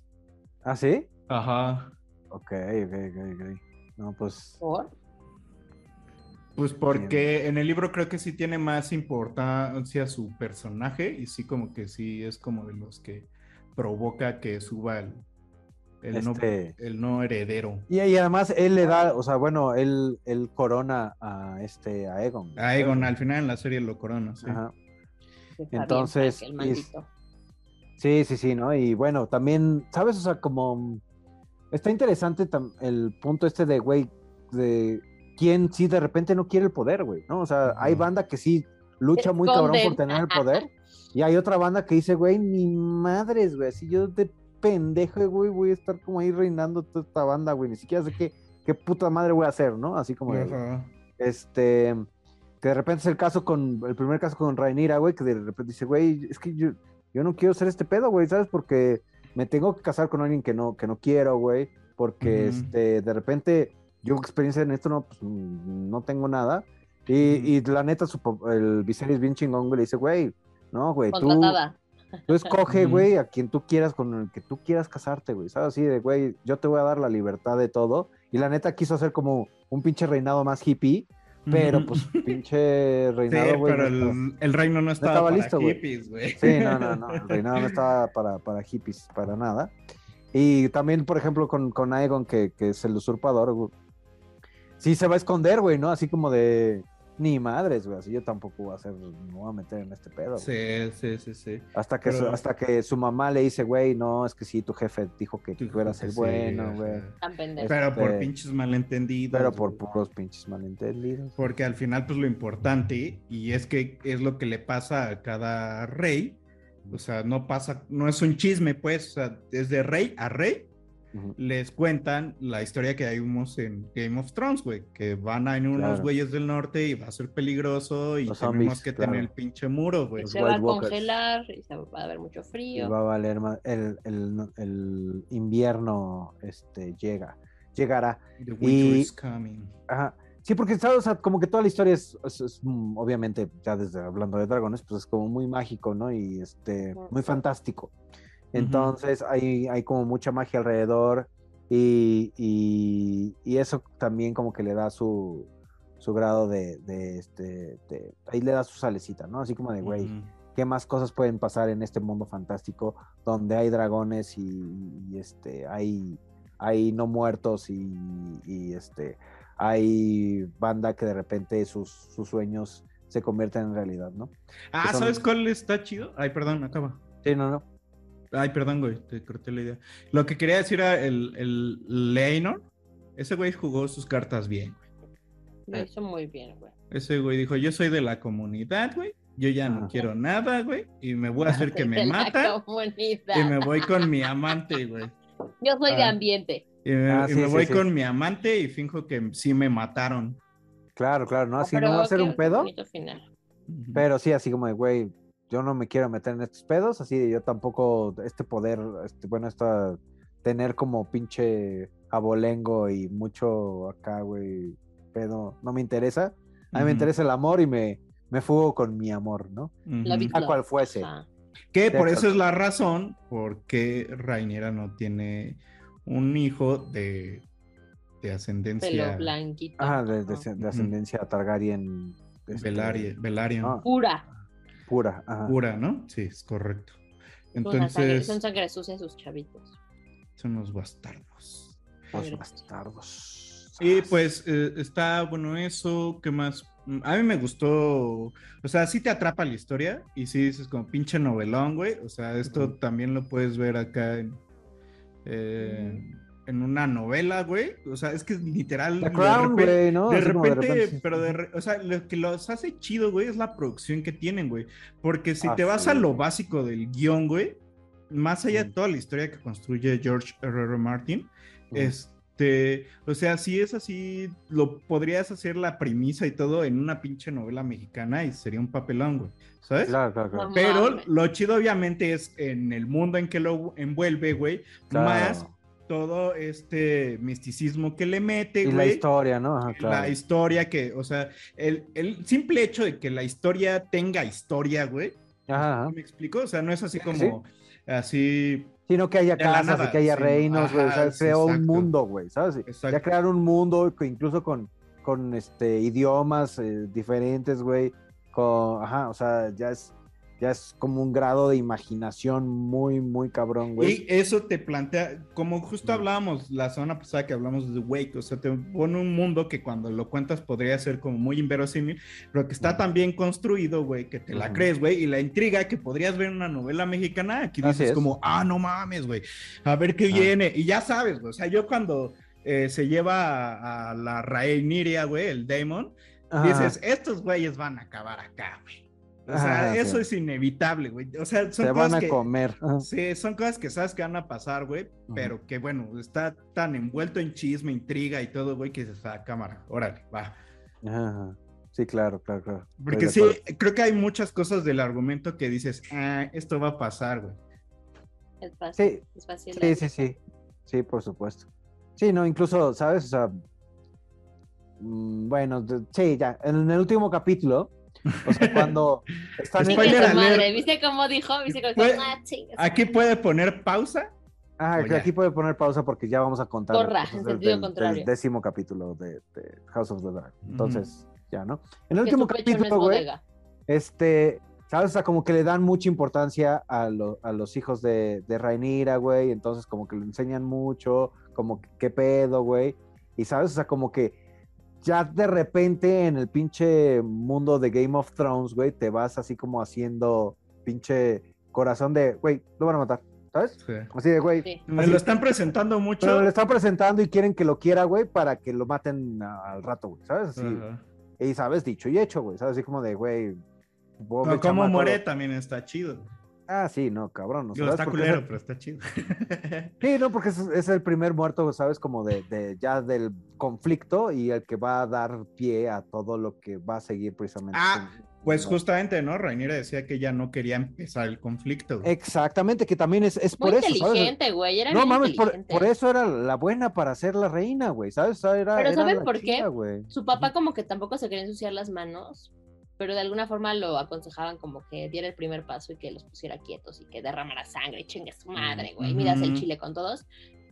¿Ah, sí? Ajá. Ok, ok, ok, ok. No, pues. ¿Por? Pues porque en el libro creo que sí tiene más importancia su personaje y sí como que sí es como de los que provoca que suba el, el, Este- no, el no heredero. Y, y además él le da, o sea, bueno, él, él corona a este, a Egon. A Egon al final en la serie lo corona, sí. Ajá. Bien Entonces, Frank, el y- maldito. Sí, sí, sí, ¿no? Y bueno, también, ¿sabes? O sea, como está interesante el punto este de, güey, de quién sí de repente no quiere el poder, güey, ¿no? O sea, hay banda que sí lucha muy cabrón por tener el poder y hay otra banda que dice, güey, ni madres, güey, si yo de pendejo, güey, voy a estar como ahí reinando toda esta banda, güey, ni siquiera sé qué, qué puta madre voy a hacer, ¿no? Así como, este, que de repente es el caso con, el primer caso con Rhaenyra, güey, que de repente dice, güey, es que yo, yo no quiero ser este pedo, güey, ¿sabes? Porque me tengo que casar con alguien que no, que no quiero, güey, porque, este, de repente, yo experiencia en esto no, pues, mm, no tengo nada, y, y la neta, su, el Viserys bien chingón, güey, le dice, güey, no, güey, tú, tú escoge, güey, a quien tú quieras, con el que tú quieras casarte, güey, ¿sabes? Así de, güey, yo te voy a dar la libertad de todo, y la neta quiso hacer como un pinche reinado más hippie, pero pues pinche Sí, reinado, güey. pero no estaba- el, el reino no estaba, estaba para listo, hippies, güey. Sí, no, no, no. El reinado no estaba para, para hippies, para nada. Y también, por ejemplo, con, con Aegon, que, que es el usurpador, güey. Sí se va a esconder, güey, ¿no? Así como de. Ni madres, güey. Así yo tampoco voy a hacer, me voy a meter en este pedo. güey. Sí, sí, sí, sí. Hasta que, su, hasta que su mamá le dice, güey, no, es que sí, tu jefe dijo que tú eras el Sí, bueno, güey. Pendejo. Pero por Este, pinches malentendidos. Pero por puros pinches malentendidos. Porque al final, pues lo importante, y es que es lo que le pasa a cada rey, o sea, no pasa, no es un chisme, pues, o sea, es de rey a rey, Les cuentan la historia que vimos en Game of Thrones, güey, que van a ir unos Claro. güeyes del norte y va a ser peligroso y Los tenemos zombies, que claro. tener el pinche muro, güey. Se va a Walkers. congelar y se va a haber mucho Y frío. va a valer más. El, el- el invierno este, llega. Llegará. The winter Y- is coming. Ajá. Sí, porque sea, como que toda la historia es, es- es, mm, obviamente, ya desde hablando de dragones, pues es como muy mágico, ¿no? Y este, muy fantástico. Entonces hay, hay como mucha magia alrededor y, y- y eso también como que le da su, su grado de, de, este, de- ahí le da su salecita, ¿no? Así como de, güey. ¿qué más cosas pueden pasar en este mundo fantástico donde hay dragones y, y, este, hay, hay no muertos y, y, este, hay banda que de repente sus, sus sueños se convierten en realidad, ¿no? Ah, son- ¿sabes cuál está chido? Ay, perdón, acaba. Sí, no, no. Ay, perdón, güey, te corté la idea. Lo que quería decir era el, el Leonor. Ese güey jugó sus cartas bien, güey. Lo hizo muy bien, güey. Ese güey dijo, yo soy de la comunidad, güey. Yo ya no Ajá. quiero nada, güey. Y me voy a hacer <laughs> que me De la matan. comunidad. Y me voy con mi amante, güey. Yo soy de Ah. ambiente. Y me, Ah, y sí, me sí, voy sí. con mi amante y finjo que sí me mataron. Claro, claro, ¿no? Así Pero no va a ser un pedo, final. Pero sí, así como de, güey, yo no me quiero meter en estos pedos, así de yo tampoco, este poder, este, bueno, esta, tener como pinche abolengo y mucho acá, güey, pedo, no me interesa. A mí me interesa el amor y me, me fugo con mi amor, ¿no? La Ujú. Big A cual fuese. Que por eso es la razón por qué Rainiera no tiene un hijo de, de Pelo ascendencia blanquito. Ajá, de, de- ascendencia Targaryen. este, ah, Pura. Pura, ajá. pura, ¿no? Sí, es correcto. Sangre- Entonces, son sangre sucia sus chavitos. son los bastardos. Los bastardos. Y pues eh, está bueno eso, ¿qué más? Mm, A mí me gustó, o sea, sí te atrapa la historia y sí dices como pinche novelón, güey. O sea, esto también lo puedes ver acá en, eh, en una novela, güey. O sea, es que es literal. De repente- güey, ¿no? De repente, sí. pero de, re- o sea, lo que los hace chido, güey, es la producción que tienen, güey. Porque si Ah, te vas sí, a lo básico del guion, güey, más allá de Mm. toda la historia que construye George R. R. Martin, Ujú. este, o sea, si es así, lo podrías hacer la premisa y todo en una pinche novela mexicana y sería un papelón, güey, ¿sabes? Claro, claro, claro. Pero lo chido obviamente es en el mundo en que lo envuelve, güey, Claro. más todo este misticismo que le mete, Y la güey. historia, ¿no? Ajá, claro. La historia que, o sea, el, el simple hecho de que la historia tenga historia, güey, Ajá, ajá. ¿me explico? O sea, no es así Sí, como, así, Sino que haya la casas nada, y que haya sí, reinos, güey. O sea, creó un mundo, güey, ¿sabes? Exacto. Ya crear un mundo, incluso con, con este idiomas eh, diferentes, güey. Con, ajá, o sea, ya es, ya es como un grado de imaginación muy, muy cabrón, Y güey. eso te plantea, como justo hablábamos la semana pasada que hablamos de Wake, o sea, te pone un mundo que cuando lo cuentas podría ser como muy inverosímil, pero que está tan bien construido, güey, que te la crees, güey, y la intriga que podrías ver en una novela mexicana, aquí dices es. como, ah, no mames, güey, a ver qué Ah. viene, y ya sabes, güey, o sea, yo cuando eh, se lleva a, a la Rhaenyra, güey, el Daemon, Ajá. dices, estos güeyes van a acabar acá, güey. O sea, Ajá, eso sí. es inevitable, güey. O sea, son Se cosas van a que, comer. Sí, son cosas que sabes que van a pasar, güey, pero que bueno, está tan envuelto en chisme, intriga y todo, güey, que dices, ah, cámara, órale, va. Ajá. Sí, claro, claro, claro. Porque sí, creo que hay muchas cosas del argumento que dices, ah, esto va a pasar, güey. Es fácil. Sí, Es fácil. Sí, sí, sí. Sí, por supuesto. Sí, no, incluso, ¿sabes? O sea, mm, bueno, sí, ya. En el último capítulo, o sea, cuando están en- Spoiler alert. madre, ¿Viste cómo dijo? ¿Viste cómo dijo? Ah, Aquí puede poner pausa. Ah, que aquí puede poner pausa porque ya vamos a contar Corra, en sentido del, contrario. del décimo capítulo de, de House of the Dragon. Entonces, ya, ¿no? En el último tu pecho no es capítulo, güey, este, ¿sabes? O sea, como que le dan mucha importancia a, lo- a los hijos de, de Rhaenyra, güey, entonces como que le enseñan mucho, como que qué pedo, güey, y ¿sabes? O sea, como que ya de repente en el pinche mundo de Game of Thrones, güey, te vas así como haciendo pinche corazón de, güey, lo van a matar, ¿sabes? Sí. Así de, güey. Sí. Me lo están presentando mucho. pero le están presentando y quieren que lo quiera, güey, para que lo maten a- al rato, güey, ¿sabes? Así, Ajá. y sabes, dicho y hecho, güey, ¿sabes? Así como de, güey. No, cómo chamaco, muere lo- también está chido. Ah, sí, no, cabrón. o sea, Digo, ¿sabes está culero, pero está chido. <laughs> Sí, no, porque es, es el primer muerto, ¿sabes? Como de, de ya del conflicto y el que va a dar pie a todo lo que va a seguir precisamente. Ah, con- Pues justamente, ¿no? Rainiera decía que ella no quería empezar el conflicto. güey. Exactamente, que también es, es Muy por eso, ¿sabes? inteligente, güey. Era No mames, por, eso era la buena para ser la reina, güey, ¿sabes? O sea, era- Pero era ¿saben la por qué? Su papá como que tampoco se quería ensuciar las manos, pero de alguna forma lo aconsejaban como que diera el primer paso y que los pusiera quietos y que derramara sangre, chingue su madre, güey, miras el chile con todos.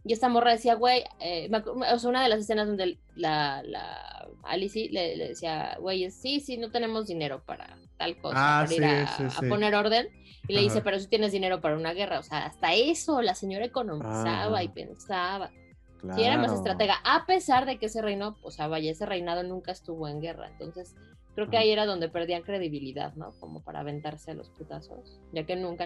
Y esta morra decía, güey, eh, o sea, una de las escenas donde la, la Alice le, le decía, güey, sí, sí, no tenemos dinero para tal cosa, Ah, para ir sí, a, sí, a sí. poner orden. Y le dice, Ajá. pero si tienes dinero para una guerra, o sea, hasta eso la señora economizaba Ajá. y pensaba. Sí, era más Claro. estratega, a pesar de que ese reino, o sea, vaya, ese reinado nunca estuvo en guerra. Entonces, creo que ahí era donde perdían credibilidad, ¿no? Como para aventarse a los putazos, ya que nunca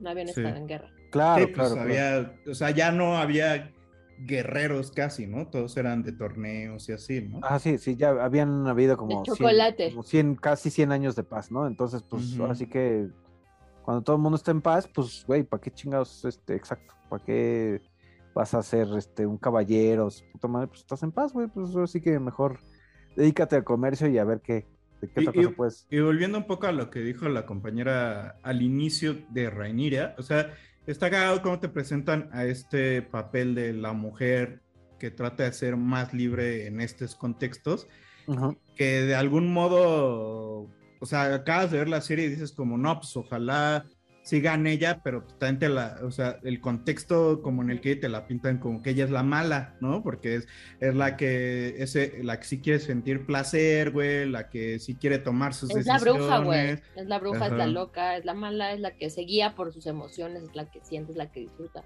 no habían Sí. estado en guerra. Claro, Sí, pues claro, o sea, ya no había guerreros casi, ¿no? Todos eran de torneos y así, ¿no? Ah, sí, sí, ya habían habido como, 100, chocolate. como 100, casi 100 años de paz, ¿no? Entonces, pues Ujú. ahora sí que cuando todo el mundo está en paz, pues, güey, ¿para qué chingados, este, exacto? ¿Para qué vas a ser, este, un caballero? Puta madre, pues estás en paz, güey, pues ahora sí que mejor dedícate al comercio y a ver qué, de qué Y- otra cosa puedes. Y volviendo un poco a lo que dijo la compañera al inicio de Rainiria, o sea, está cagado cómo te presentan a este papel de la mujer que trata de ser más libre en estos contextos, Ujú. que de algún modo, o sea, acabas de ver la serie y dices como, no, pues ojalá sigan ella, pero también te la, o sea, el contexto como en el que te la pintan como que ella es la mala, ¿no? Porque es, es la que, ese, la que sí quiere sentir placer, güey, la que sí quiere tomar sus Es la bruja, güey. decisiones. Es la bruja, es la loca, es la mala, es la que se guía por sus emociones, es la que siente, es la que disfruta.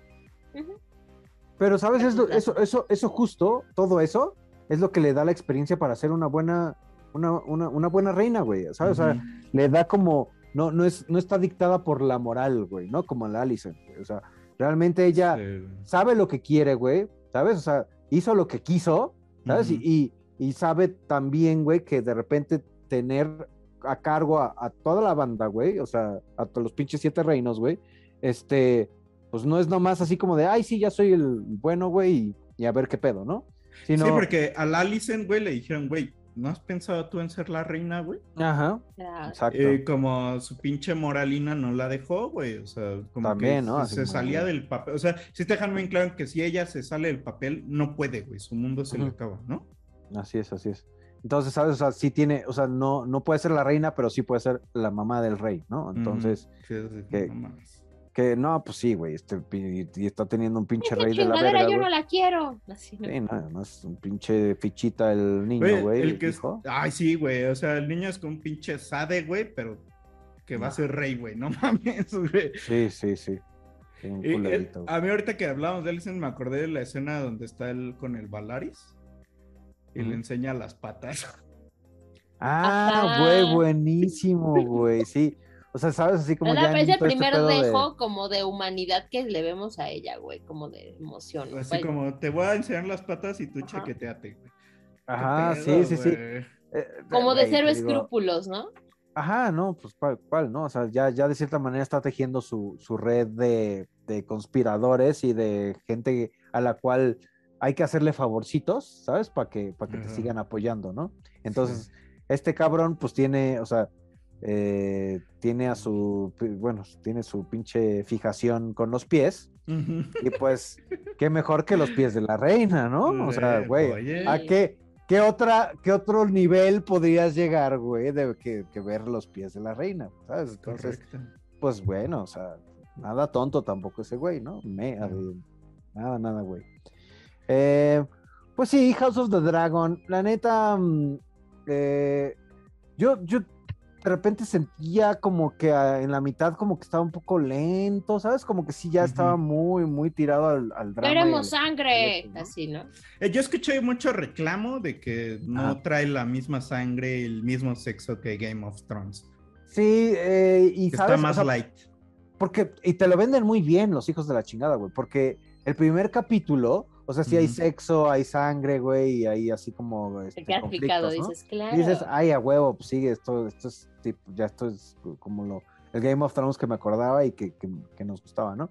Pero, ¿sabes? Es lo- Exacto. eso, eso, eso justo, todo eso, es lo que le da la experiencia para ser una buena, una, una, una buena reina, güey, ¿sabes? O sea, le da como, no, no, es, no está dictada por la moral, güey, ¿no? Como la Alison, güey, o sea, realmente ella Sí, sabe lo que quiere, güey, ¿sabes? O sea, hizo lo que quiso, ¿sabes? Y, y, y sabe también, güey, que de repente tener a cargo a, a toda la banda, güey, o sea, a todos los pinches siete reinos, güey, este, pues no es nomás así como de, ay, sí, ya soy el bueno, güey, y, y a ver qué pedo, ¿no? Sino, Sí, porque a la Alicent, güey, le dijeron, güey, ¿no has pensado tú en ser la reina, güey? Ajá, Era- exacto. Eh, como su pinche moralina no la dejó, güey. O sea, como También, que ¿no? se, salía del papel. O sea, sí te dejan bien claro que si ella se sale del papel, no puede, güey. Su mundo se le acaba, ¿no? Así es, así es. Entonces, ¿sabes? O sea, sí tiene, o sea, no, no puede ser la reina, pero sí puede ser la mamá del rey, ¿no? Entonces. Sí, que-. Que no, pues sí, güey, este, pi- y está teniendo un pinche rey de la verga, yo no la quiero. Así, ¿no? Sí, nada más un pinche fichita el niño, Güey, el que es-. Ay, sí, güey. O sea, el niño es como un pinche sade, güey, pero que va a ser rey, güey. No <laughs> mames, güey. Sí, sí, sí. Y a mí ahorita que hablamos de Alicent me acordé de la escena donde está él con el Valaris y le enseña las patas. <laughs> Ah, güey, buenísimo, güey, sí. O sea, sabes, así como ya es el este primer de- dejo como de humanidad que le vemos a ella, güey, como de emoción. Así como te voy a enseñar las patas y tú Ajá. chaqueteate, güey. Ajá, ¿Qué sí, pedo, sí, sí. güey? Eh, como de cero escrúpulos, ¿no? Ajá, no, pues cuál, cuál, ¿no? O sea, ya, ya de cierta manera está tejiendo su, su red de, de conspiradores y de gente a la cual hay que hacerle favorcitos, ¿sabes? Para que, para que te sigan apoyando, ¿no? Entonces, este cabrón, pues tiene, o sea, eh, tiene a su, bueno, tiene su pinche fijación con los pies. Y pues, qué mejor que los pies de la reina, ¿no? O sea, Eh, güey. ¿a qué, qué, otra, qué otro nivel podrías llegar, güey, de que, que ver los pies de la reina? ¿Sabes? Entonces, Correcto. pues bueno, o sea, nada tonto tampoco ese güey, ¿no? Me, nada, nada, güey. Eh, pues sí, House of the Dragon, la neta, mm, eh, yo, yo de repente sentía como que ah, en la mitad como que estaba un poco lento, ¿sabes? Como que sí ya estaba muy, muy tirado al, al drama. Queremos sangre, así, ¿no? Eh, Yo escuché mucho reclamo de que no trae la misma sangre y el mismo sexo que Game of Thrones. Sí, eh, y Que sabes, está O más sea, light. porque, y te lo venden muy bien los hijos de la chingada, güey, porque el primer capítulo, o sea, sí hay sexo, hay sangre, güey, y hay así como, Te este, quedas picado, dices, claro. Y dices, ay, a huevo, pues sigue, esto, esto es tipo, ya esto es como lo, el Game of Thrones que me acordaba y que, que- que nos gustaba, ¿no?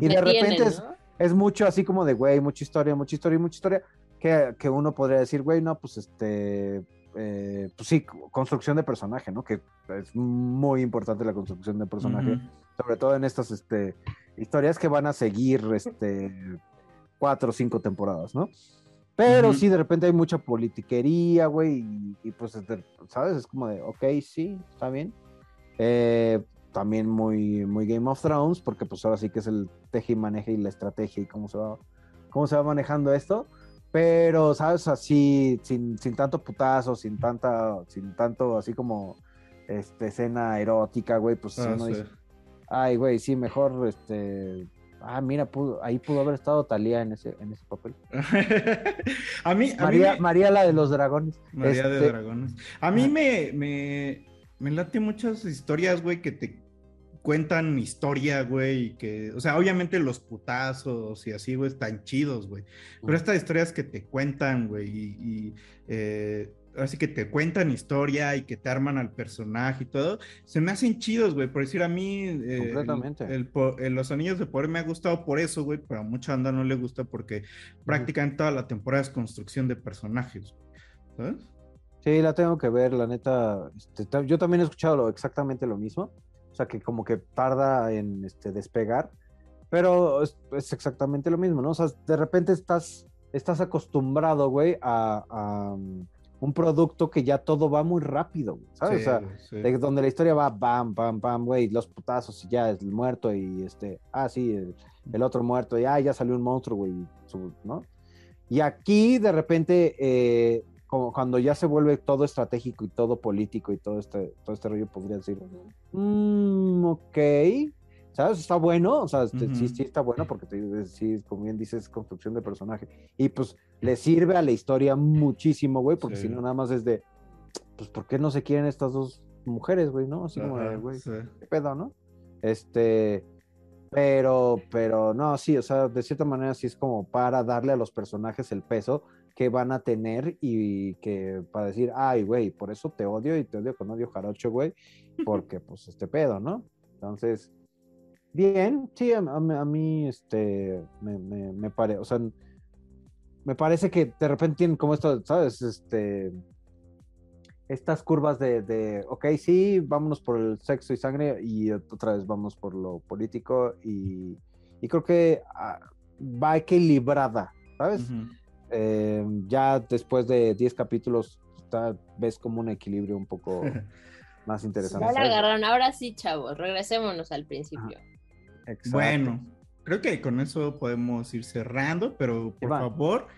Y de repente tienen, es, ¿no? es mucho así como de, güey, mucha historia, mucha historia, mucha historia, que, que uno podría decir, güey, no, pues este, eh, pues sí, construcción de personaje, ¿no? Que es muy importante la construcción de personaje, sobre todo en estas este, historias que van a seguir este, cuatro o cinco temporadas, ¿no? Pero Ujú. sí, de repente hay mucha politiquería, güey, y, y, pues, ¿sabes? Es como de, ok, sí, está bien. Eh, también muy, muy Game of Thrones, porque pues ahora sí que es el teje y maneje y la estrategia y cómo se va, cómo se va manejando esto. Pero, ¿sabes? Así, sin, sin tanto putazo, sin tanta, sin tanto así como este, escena erótica, güey, pues Ah, uno sí. dice, ay, güey, sí, mejor, este, ah, mira, pudo- ahí pudo haber estado Talía en ese, en ese papel. <laughs> a mí, a mí María, me- María la de los dragones. María de Este, Dragones. A mí me, me, me late muchas historias, güey, que te cuentan historia, güey, y que, o sea, obviamente los putazos y así, güey, están chidos, güey. Pero estas historias que te cuentan, güey, y, y, eh, así que te cuentan historia y que te arman al personaje y todo, se me hacen chidos, güey. Por decir a mí, eh, el- Completamente. el po- el Los Anillos de Poder me ha gustado por eso, güey, pero a mucha banda no le gusta porque prácticamente toda la temporada es construcción de personajes, ¿sabes? Sí, la tengo que ver, la neta. este, yo también he escuchado lo- exactamente lo mismo. O sea, que como que tarda en este, despegar. Pero es, es exactamente lo mismo, ¿no? O sea, de repente estás, estás acostumbrado, güey, a, a, un producto que ya todo va muy rápido, ¿sabes? Sí, o sea, sí. de donde la historia va bam, bam, bam, güey, los putazos y ya es el muerto y este, ah, sí, el, el otro muerto y ah, ya salió un monstruo, güey, ¿no? Y aquí de repente, eh, como cuando ya se vuelve todo estratégico y todo político y todo este, todo este rollo, podría decir, "Mm, ok, ¿sabes? Está bueno, o sea, este, sí, sí está bueno porque te, sí, como bien dices, construcción de personaje. Y pues le sirve a la historia muchísimo, güey, porque Sí. si no, nada más es de, pues, ¿por qué no se quieren estas dos mujeres, güey, no? Así como de, güey, sí. qué pedo, ¿no? Este, pero, pero no, sí, o sea, de cierta manera sí es como para darle a los personajes el peso que van a tener y que para decir, ay, güey, por eso te odio y te odio con odio jarocho, güey, <laughs> porque pues este pedo, ¿no? Entonces, bien, sí, a, a mí- a mí, este, me, me, me parece, o sea, me parece que de repente tienen como esto, ¿sabes? Este, estas curvas de, de, ok, sí, vámonos por el sexo y sangre y otra vez vamos por lo político y, y creo que ah, va equilibrada, ¿sabes? Eh, ya después de 10 capítulos está- ves como un equilibrio un poco <laughs> más interesante. Ya la agarraron. Ahora sí, chavos, regresémonos al principio. Exacto. Bueno, creo que con eso podemos ir cerrando, pero por favor,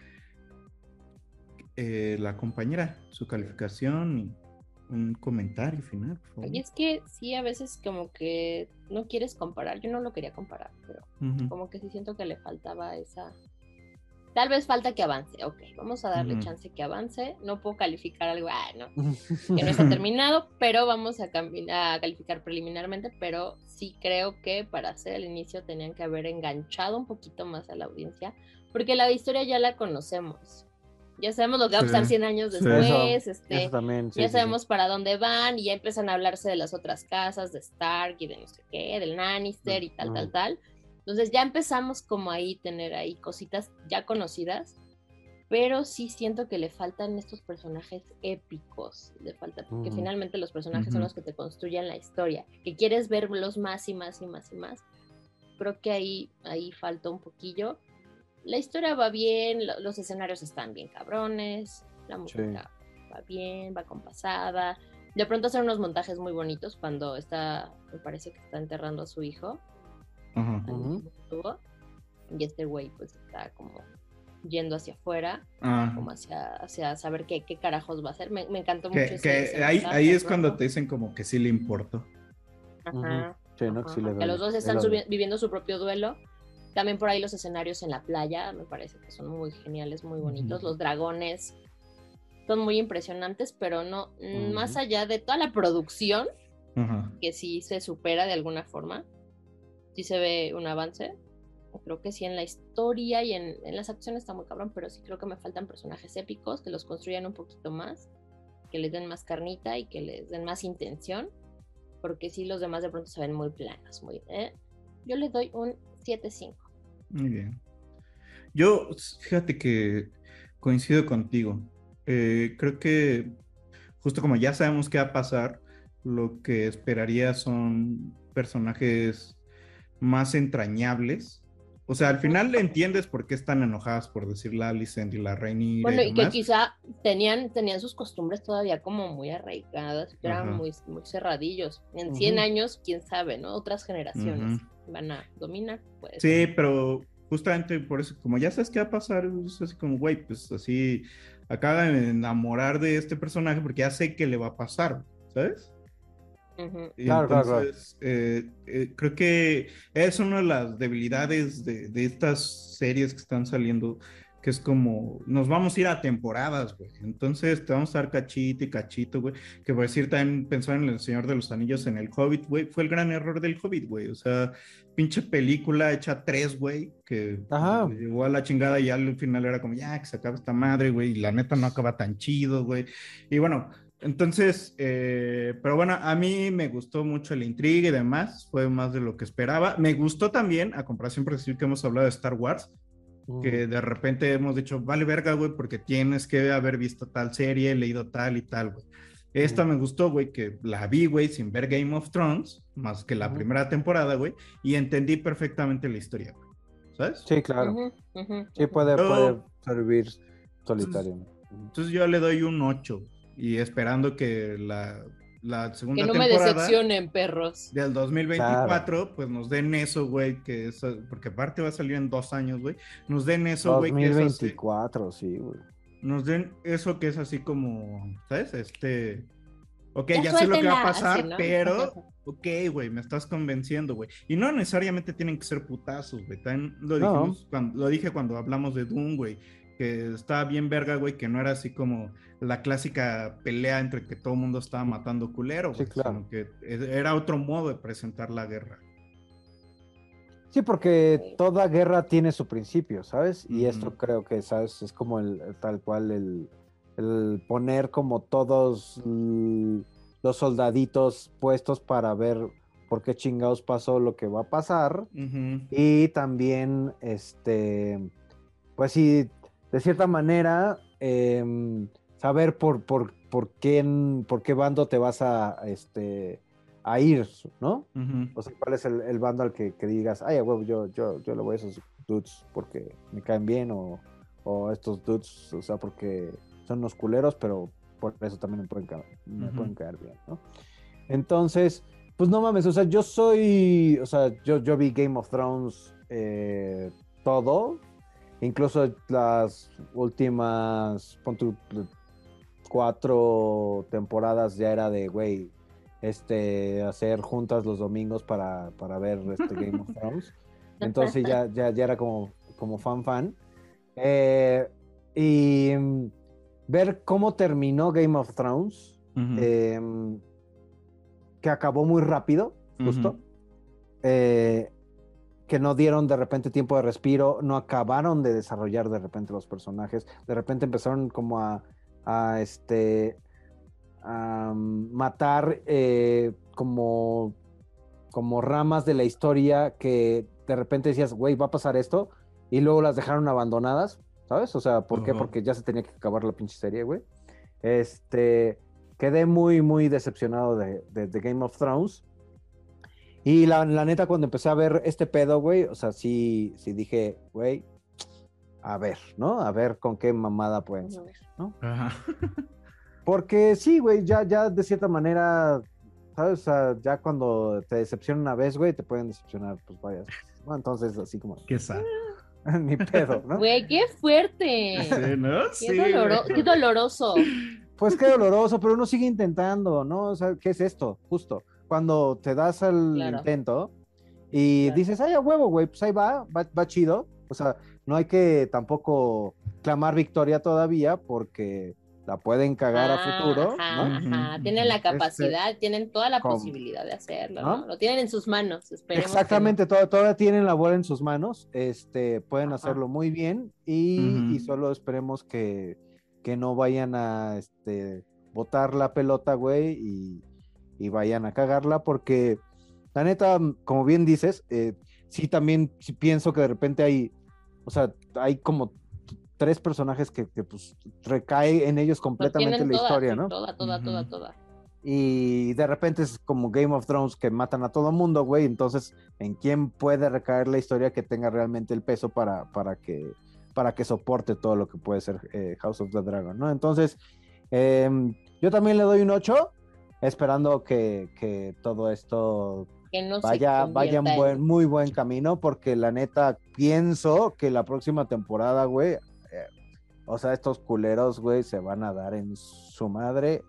eh, la compañera, su calificación y un comentario final, por favor. Y es que sí, a veces como que no quieres comparar. Yo no lo quería comparar, pero como que sí siento que le faltaba esa. Tal vez falta que avance. Ok, vamos a darle chance que avance. No puedo calificar algo, ah, no, <laughs> que no está terminado, pero vamos a, a calificar preliminarmente. Pero sí creo que para hacer el inicio tenían que haber enganchado un poquito más a la audiencia, porque la historia ya la conocemos. Ya sabemos lo que va a pasar Sí, 100 años sí. después. Eso, este, eso también, sí, ya sí, sí. sabemos para dónde van y ya empiezan a hablarse de las otras casas, de Stark y de no sé qué, del Lannister y tal, tal, tal. Entonces ya empezamos como ahí tener ahí cositas ya conocidas, pero sí siento que le faltan estos personajes épicos, le falta, porque Ujú. finalmente los personajes son Ujú. los que te construyen la historia, que quieres verlos más y más y más y más. Creo que ahí, ahí falta un poquillo. La historia va bien, lo- los escenarios están bien cabrones, la música va bien, va compasada. De pronto hacen unos montajes muy bonitos cuando está, me parece que está enterrando a su hijo. Tubo, Y este güey pues está como yendo hacia afuera, como hacia, hacia saber qué, qué carajos va a hacer. Me, me encantó Que, mucho. ese- que ese ahí, ahí es cuando te dicen como que sí le importó. Ajá. Sí, ¿no? Que sí le Que duele. los dos están viviendo su propio duelo. También por ahí los escenarios en la playa, me parece que son muy geniales, muy bonitos. Los dragones son muy impresionantes, pero no, más allá de toda la producción, que sí se supera de alguna forma, sí se ve un avance. Creo que sí en la historia y en, en las acciones está muy cabrón, pero sí creo que me faltan personajes épicos que los construyan un poquito más, que les den más carnita y que les den más intención, porque sí los demás de pronto se ven muy planos, muy... ¿eh? Yo le doy un 7-5. Muy bien. Yo, fíjate que coincido contigo. Eh, creo que justo como ya sabemos qué va a pasar, lo que esperaría son personajes más entrañables. O sea, al final le entiendes por qué están enojadas por decir la Alicent y la Rhaenyra Bueno, y y que quizá tenían, tenían sus costumbres todavía como muy arraigadas, que eran Ajá. muy, muy cerradillos. En 100 Ujú. años, quién sabe, ¿no? Otras generaciones Ujú. van a dominar. Pues. Sí, pero justamente por eso, como ya sabes qué va a pasar, es así como, güey, pues así, acaba de enamorar de este personaje porque ya sé que le va a pasar, ¿sabes? Ujú. Y Claro, claro, claro. entonces, eh, eh, creo que es una de las debilidades de, de estas series que están saliendo, que es como, nos vamos a ir a temporadas, güey. Entonces te vamos a dar cachito y cachito, güey. Que por decir también pensar en El Señor de los Anillos, en el Hobbit, güey, fue el gran error del Hobbit, güey. O sea, pinche película hecha tres, güey, que Ajá. llegó a la chingada y al final era como, ya, que se acaba esta madre, güey, y la neta no acaba tan chido, güey. Y bueno, entonces, eh, pero bueno, a mí me gustó mucho la intriga y demás, fue más de lo que esperaba. Me gustó también, a comparación por decir que hemos hablado de Star Wars, que de repente hemos dicho, vale verga, güey, porque tienes que haber visto tal serie, leído tal y tal, güey. Esta me gustó, güey, que la vi, güey, sin ver Game of Thrones, más que la primera temporada, güey, y entendí perfectamente la historia, güey. ¿Sabes? Sí, claro. Ujú, ujú, Sí, puede, puede servir solitario. Entonces yo le doy un 8 y esperando que la, la segunda Que no me temporada decepcionen, perros. del 2024 pues nos den eso, güey, que es, porque aparte va a salir en dos años, güey, nos den eso, güey, que es así, 2024, sí, güey. nos den eso que es así como, ¿sabes? Este, ok, Ya ya, sé lo que va a pasar, así, ¿no? pero, ok, güey, me estás convenciendo, güey. Y no necesariamente tienen que ser putazos, güey. También lo, No. dijimos cuando, lo dije cuando hablamos de Doom, güey, que estaba bien verga, güey, que no era así como la clásica pelea entre que todo el mundo estaba matando culero, Sí, güey, claro. sino que era otro modo de presentar la guerra. Sí, porque toda guerra tiene su principio, ¿sabes? Y esto creo que, ¿sabes? Es como el tal cual el, el poner como todos los soldaditos puestos para ver por qué chingados pasó lo que va a pasar. Y también, este, pues sí, de cierta manera, em, saber por, por, por, quién, por qué bando te vas a, este, a ir, ¿no? O sea, cuál es el, el bando al que, que digas, ay, a huevo, yo, yo, yo le voy a esos dudes porque me caen bien, o, o estos dudes, o sea, porque son unos culeros, pero por eso también me pueden, ca- me pueden caer bien, ¿no? Entonces, pues no mames, o sea, yo soy, o sea, yo, yo vi Game of Thrones eh, todo, incluso las últimas, cuatro temporadas ya era de, güey, este, hacer juntas los domingos para, para ver este <laughs> Game of Thrones. Entonces ya, <laughs> ya, ya era como, como fan fan. Eh, y mm, ver cómo terminó Game of Thrones, em, que acabó muy rápido, justo. Eh, que no dieron de repente tiempo de respiro, no acabaron de desarrollar de repente los personajes, de repente empezaron como a, a, este a mm, matar eh, como como ramas de la historia que de repente decías, güey, va a pasar esto, y luego las dejaron abandonadas, ¿sabes? O sea, ¿por qué? Porque ya se tenía que acabar la pinche serie, güey. Este, quedé muy, muy decepcionado de, de- de Game of Thrones. Y la, la neta, cuando empecé a ver este pedo, güey, o sea, sí, sí dije, güey, a ver, ¿no? A ver con qué mamada pueden salir, ¿no? Ajá. Porque sí, güey, ya, ya de cierta manera, ¿sabes? O sea, ya cuando te decepcionan una vez, güey, te pueden decepcionar, pues varias veces, ¿no? Entonces, así como, Qué sad. <laughs> Ni pedo, ¿no? Güey, qué fuerte. Sí, ¿no? Qué, Sí, doloro- güey. qué doloroso. Pues qué doloroso, pero uno sigue intentando, ¿no? O sea, ¿qué es esto? Justo. Cuando te das Claro. intento y dices, ay, a huevo, güey, pues ahí va, va, va chido. O sea, no hay que tampoco clamar victoria todavía porque la pueden cagar a Ah, futuro, Ajá, ¿no? ajá. Tienen la Este, capacidad, tienen toda la ¿cómo? posibilidad de hacerlo, ¿No? ¿no? Lo tienen en sus manos, esperemos. que. Exactamente, todo- todavía tienen la bola en sus manos, este, pueden hacerlo muy bien y solo esperemos que, que no vayan a este, botar la pelota, güey, y, y vayan a cagarla, porque la neta, como bien dices, eh, sí también sí pienso que de repente hay, o sea, hay como tres personajes que, que, pues recae en ellos Lo completamente la toda, historia, ¿no? Toda, toda, toda, toda. Y de repente es como Game of Thrones que matan a todo mundo, güey. Entonces, ¿en quién puede recaer la historia que tenga realmente el peso para, para, que, para que soporte todo lo que puede ser eh, House of the Dragon, ¿no? Entonces, em, yo también le doy un 8, esperando que, que todo esto Que no se vaya, vaya en- buen, muy buen camino, porque la neta pienso que la próxima temporada, güey, eh, o sea, estos culeros, güey, se van a dar en su madre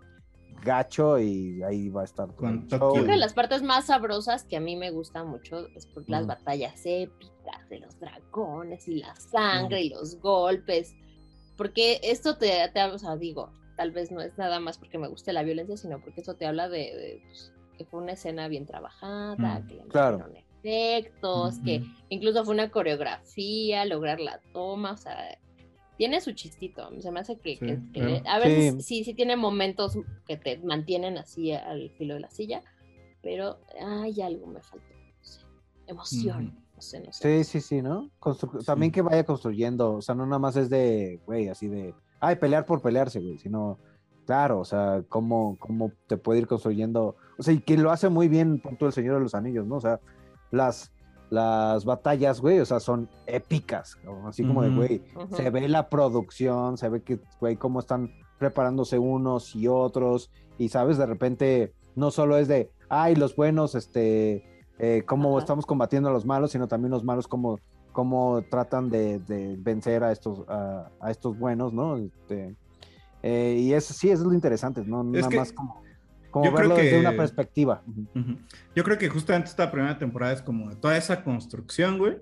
gacho y ahí va a estar todo el Con. Creo que las partes más sabrosas que a mí me gustan mucho es por las Ujú. batallas épicas de los dragones y la sangre y los golpes. Porque esto te, te o sea, digo, tal vez no es nada más porque me guste la violencia, sino porque esto te habla de, de, pues, que fue una escena bien trabajada, Mm, que le claro. efectos, que incluso fue una coreografía, lograr la toma, o sea, tiene su chistito. Se me hace que, Sí, que- que claro. a veces Sí. sí. sí, tiene momentos que te mantienen así al filo de la silla, pero hay algo me faltó, no sé, emoción, no sé, no sé. Sí, sí, sí, ¿no? Constru- También que vaya construyendo, o sea, no nada más es de, güey, así de, ay, pelear por pelearse, güey, sino, claro, o sea, cómo, cómo te puede ir construyendo, o sea, y que lo hace muy bien, por todo el Señor de los Anillos, ¿no? O sea, las, las batallas, güey, o sea, son épicas, ¿no? así como de, güey, se ve la producción, se ve que, güey, cómo están preparándose unos y otros, y sabes, de repente, no solo es de, ay, los buenos, este, eh, cómo Ajá. estamos combatiendo a los malos, sino también los malos, cómo, cómo tratan de, de vencer a estos, a, a estos buenos, ¿no? Este, eh, y eso sí, eso es lo interesante, ¿no? Nada que más como, como yo creo verlo desde una perspectiva. Yo creo que justamente esta primera temporada es como toda esa construcción, güey,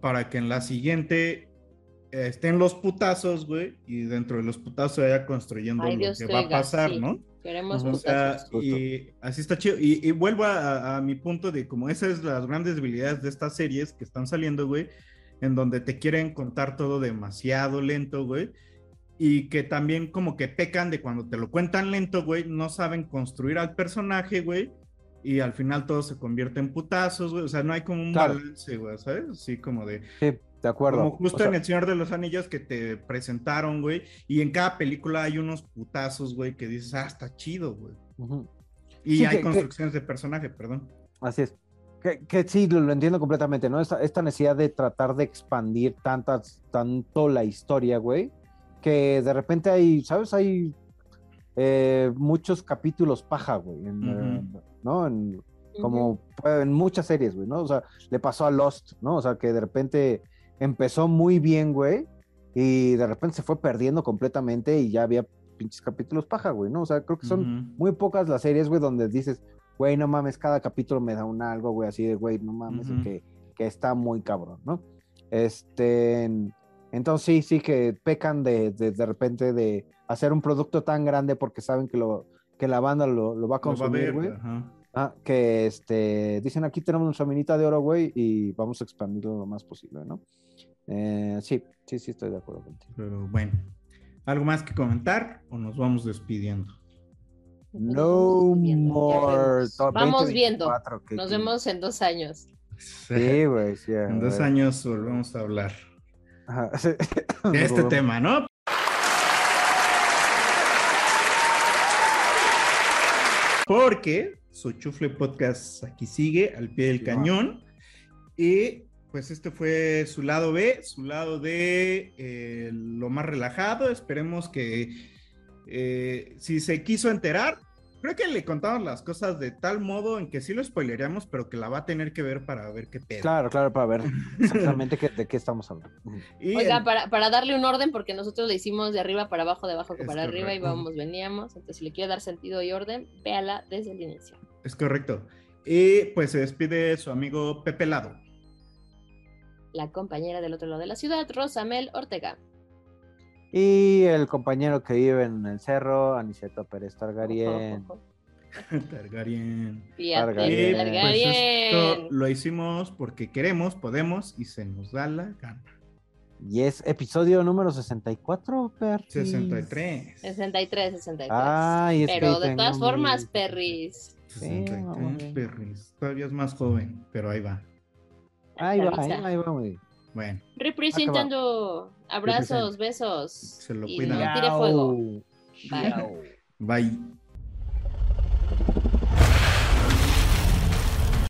para que en la siguiente eh, estén los putazos, güey, y dentro de los putazos vaya construyendo Ay, lo Dios que va a pasar, sí. ¿no? Queremos Ujú. O sea, putazos. y así está chido. Y, y vuelvo a, a mi punto de como esas es las grandes debilidades de estas series que están saliendo, güey, en donde te quieren contar todo demasiado lento, güey. Y que también como que pecan de cuando te lo cuentan lento, güey, no saben construir al personaje, güey. Y al final todo se convierte en putazos, güey. O sea, no hay como un Claro. balance, güey, ¿sabes? Así como de... Sí, de acuerdo. Como justo O sea, en El Señor de los Anillos que te presentaron, güey. Y en cada película hay unos putazos, güey, que dices, ah, está chido, güey. Y Sí, hay que- que- construcciones de personaje, perdón. Así es. Que, que sí, lo, lo entiendo completamente, ¿no? Esta, esta necesidad de tratar de expandir tantas, tanto la historia, güey, que de repente hay, ¿sabes? Hay eh, muchos capítulos paja, güey, en, eh, ¿no? En, como en muchas series, güey, ¿no? O sea, le pasó a Lost, ¿no? O sea, que de repente empezó muy bien, güey, y de repente se fue perdiendo completamente y ya había pinches capítulos paja, güey, ¿no? O sea, creo que son muy pocas las series, güey, donde dices, güey, no mames, cada capítulo me da un algo, güey, así de, güey, no mames, que, que está muy cabrón, ¿no? Este, entonces sí, sí que pecan de, de, de repente de hacer un producto tan grande porque saben que lo que la banda lo, lo va a consumir, güey. Ah, que este, dicen aquí tenemos nuestra minita de oro, güey, y vamos a expandirlo lo más posible, ¿no? Eh, sí, sí, sí, estoy de acuerdo contigo. Pero bueno. ¿Algo más que comentar o nos vamos despidiendo? No more. Vamos 2024, viendo. Nos vemos en dos años. Sí, güey, sí. En dos años volvemos a hablar Ajá, <laughs> sí. de este tema, ¿no? Porque su chufle podcast aquí sigue al pie del Sí, cañón. Y pues este fue su lado B, su lado de eh, lo más relajado. Esperemos que eh, si se quiso enterar, creo que le contamos las cosas de tal modo en que sí lo spoileríamos, pero que la va a tener que ver para ver qué pedo. Claro, claro, para ver <laughs> exactamente qué- de qué estamos hablando. Y Oiga, el- para, para darle un orden, porque nosotros le hicimos de arriba para abajo, de abajo Es para arriba, y vamos, veníamos. Entonces, si le quiere dar sentido y orden, véala desde el inicio. Es correcto. Y pues se despide su amigo Pepe Lado. La compañera del otro lado de la ciudad, Rosamel Ortega. Y el compañero que vive en el cerro, Aniceto Pérez Targaryen. <laughs> Targaryen. Fíjate, Targaryen. Y pues esto Targaryen. lo hicimos porque queremos, podemos y se nos da la gana. Y es episodio número 64, Perry. 63. 63, 63. Ay, es que Pero de todas mi- formas, perris. 63, vamos. perris. Todavía es más joven, pero ahí va. Ahí va, ahí va, ahí va, muy bien. Bueno, Representando. Abrazos, besos. Se lo y cuidan. no tire fuego. Bye. Bye.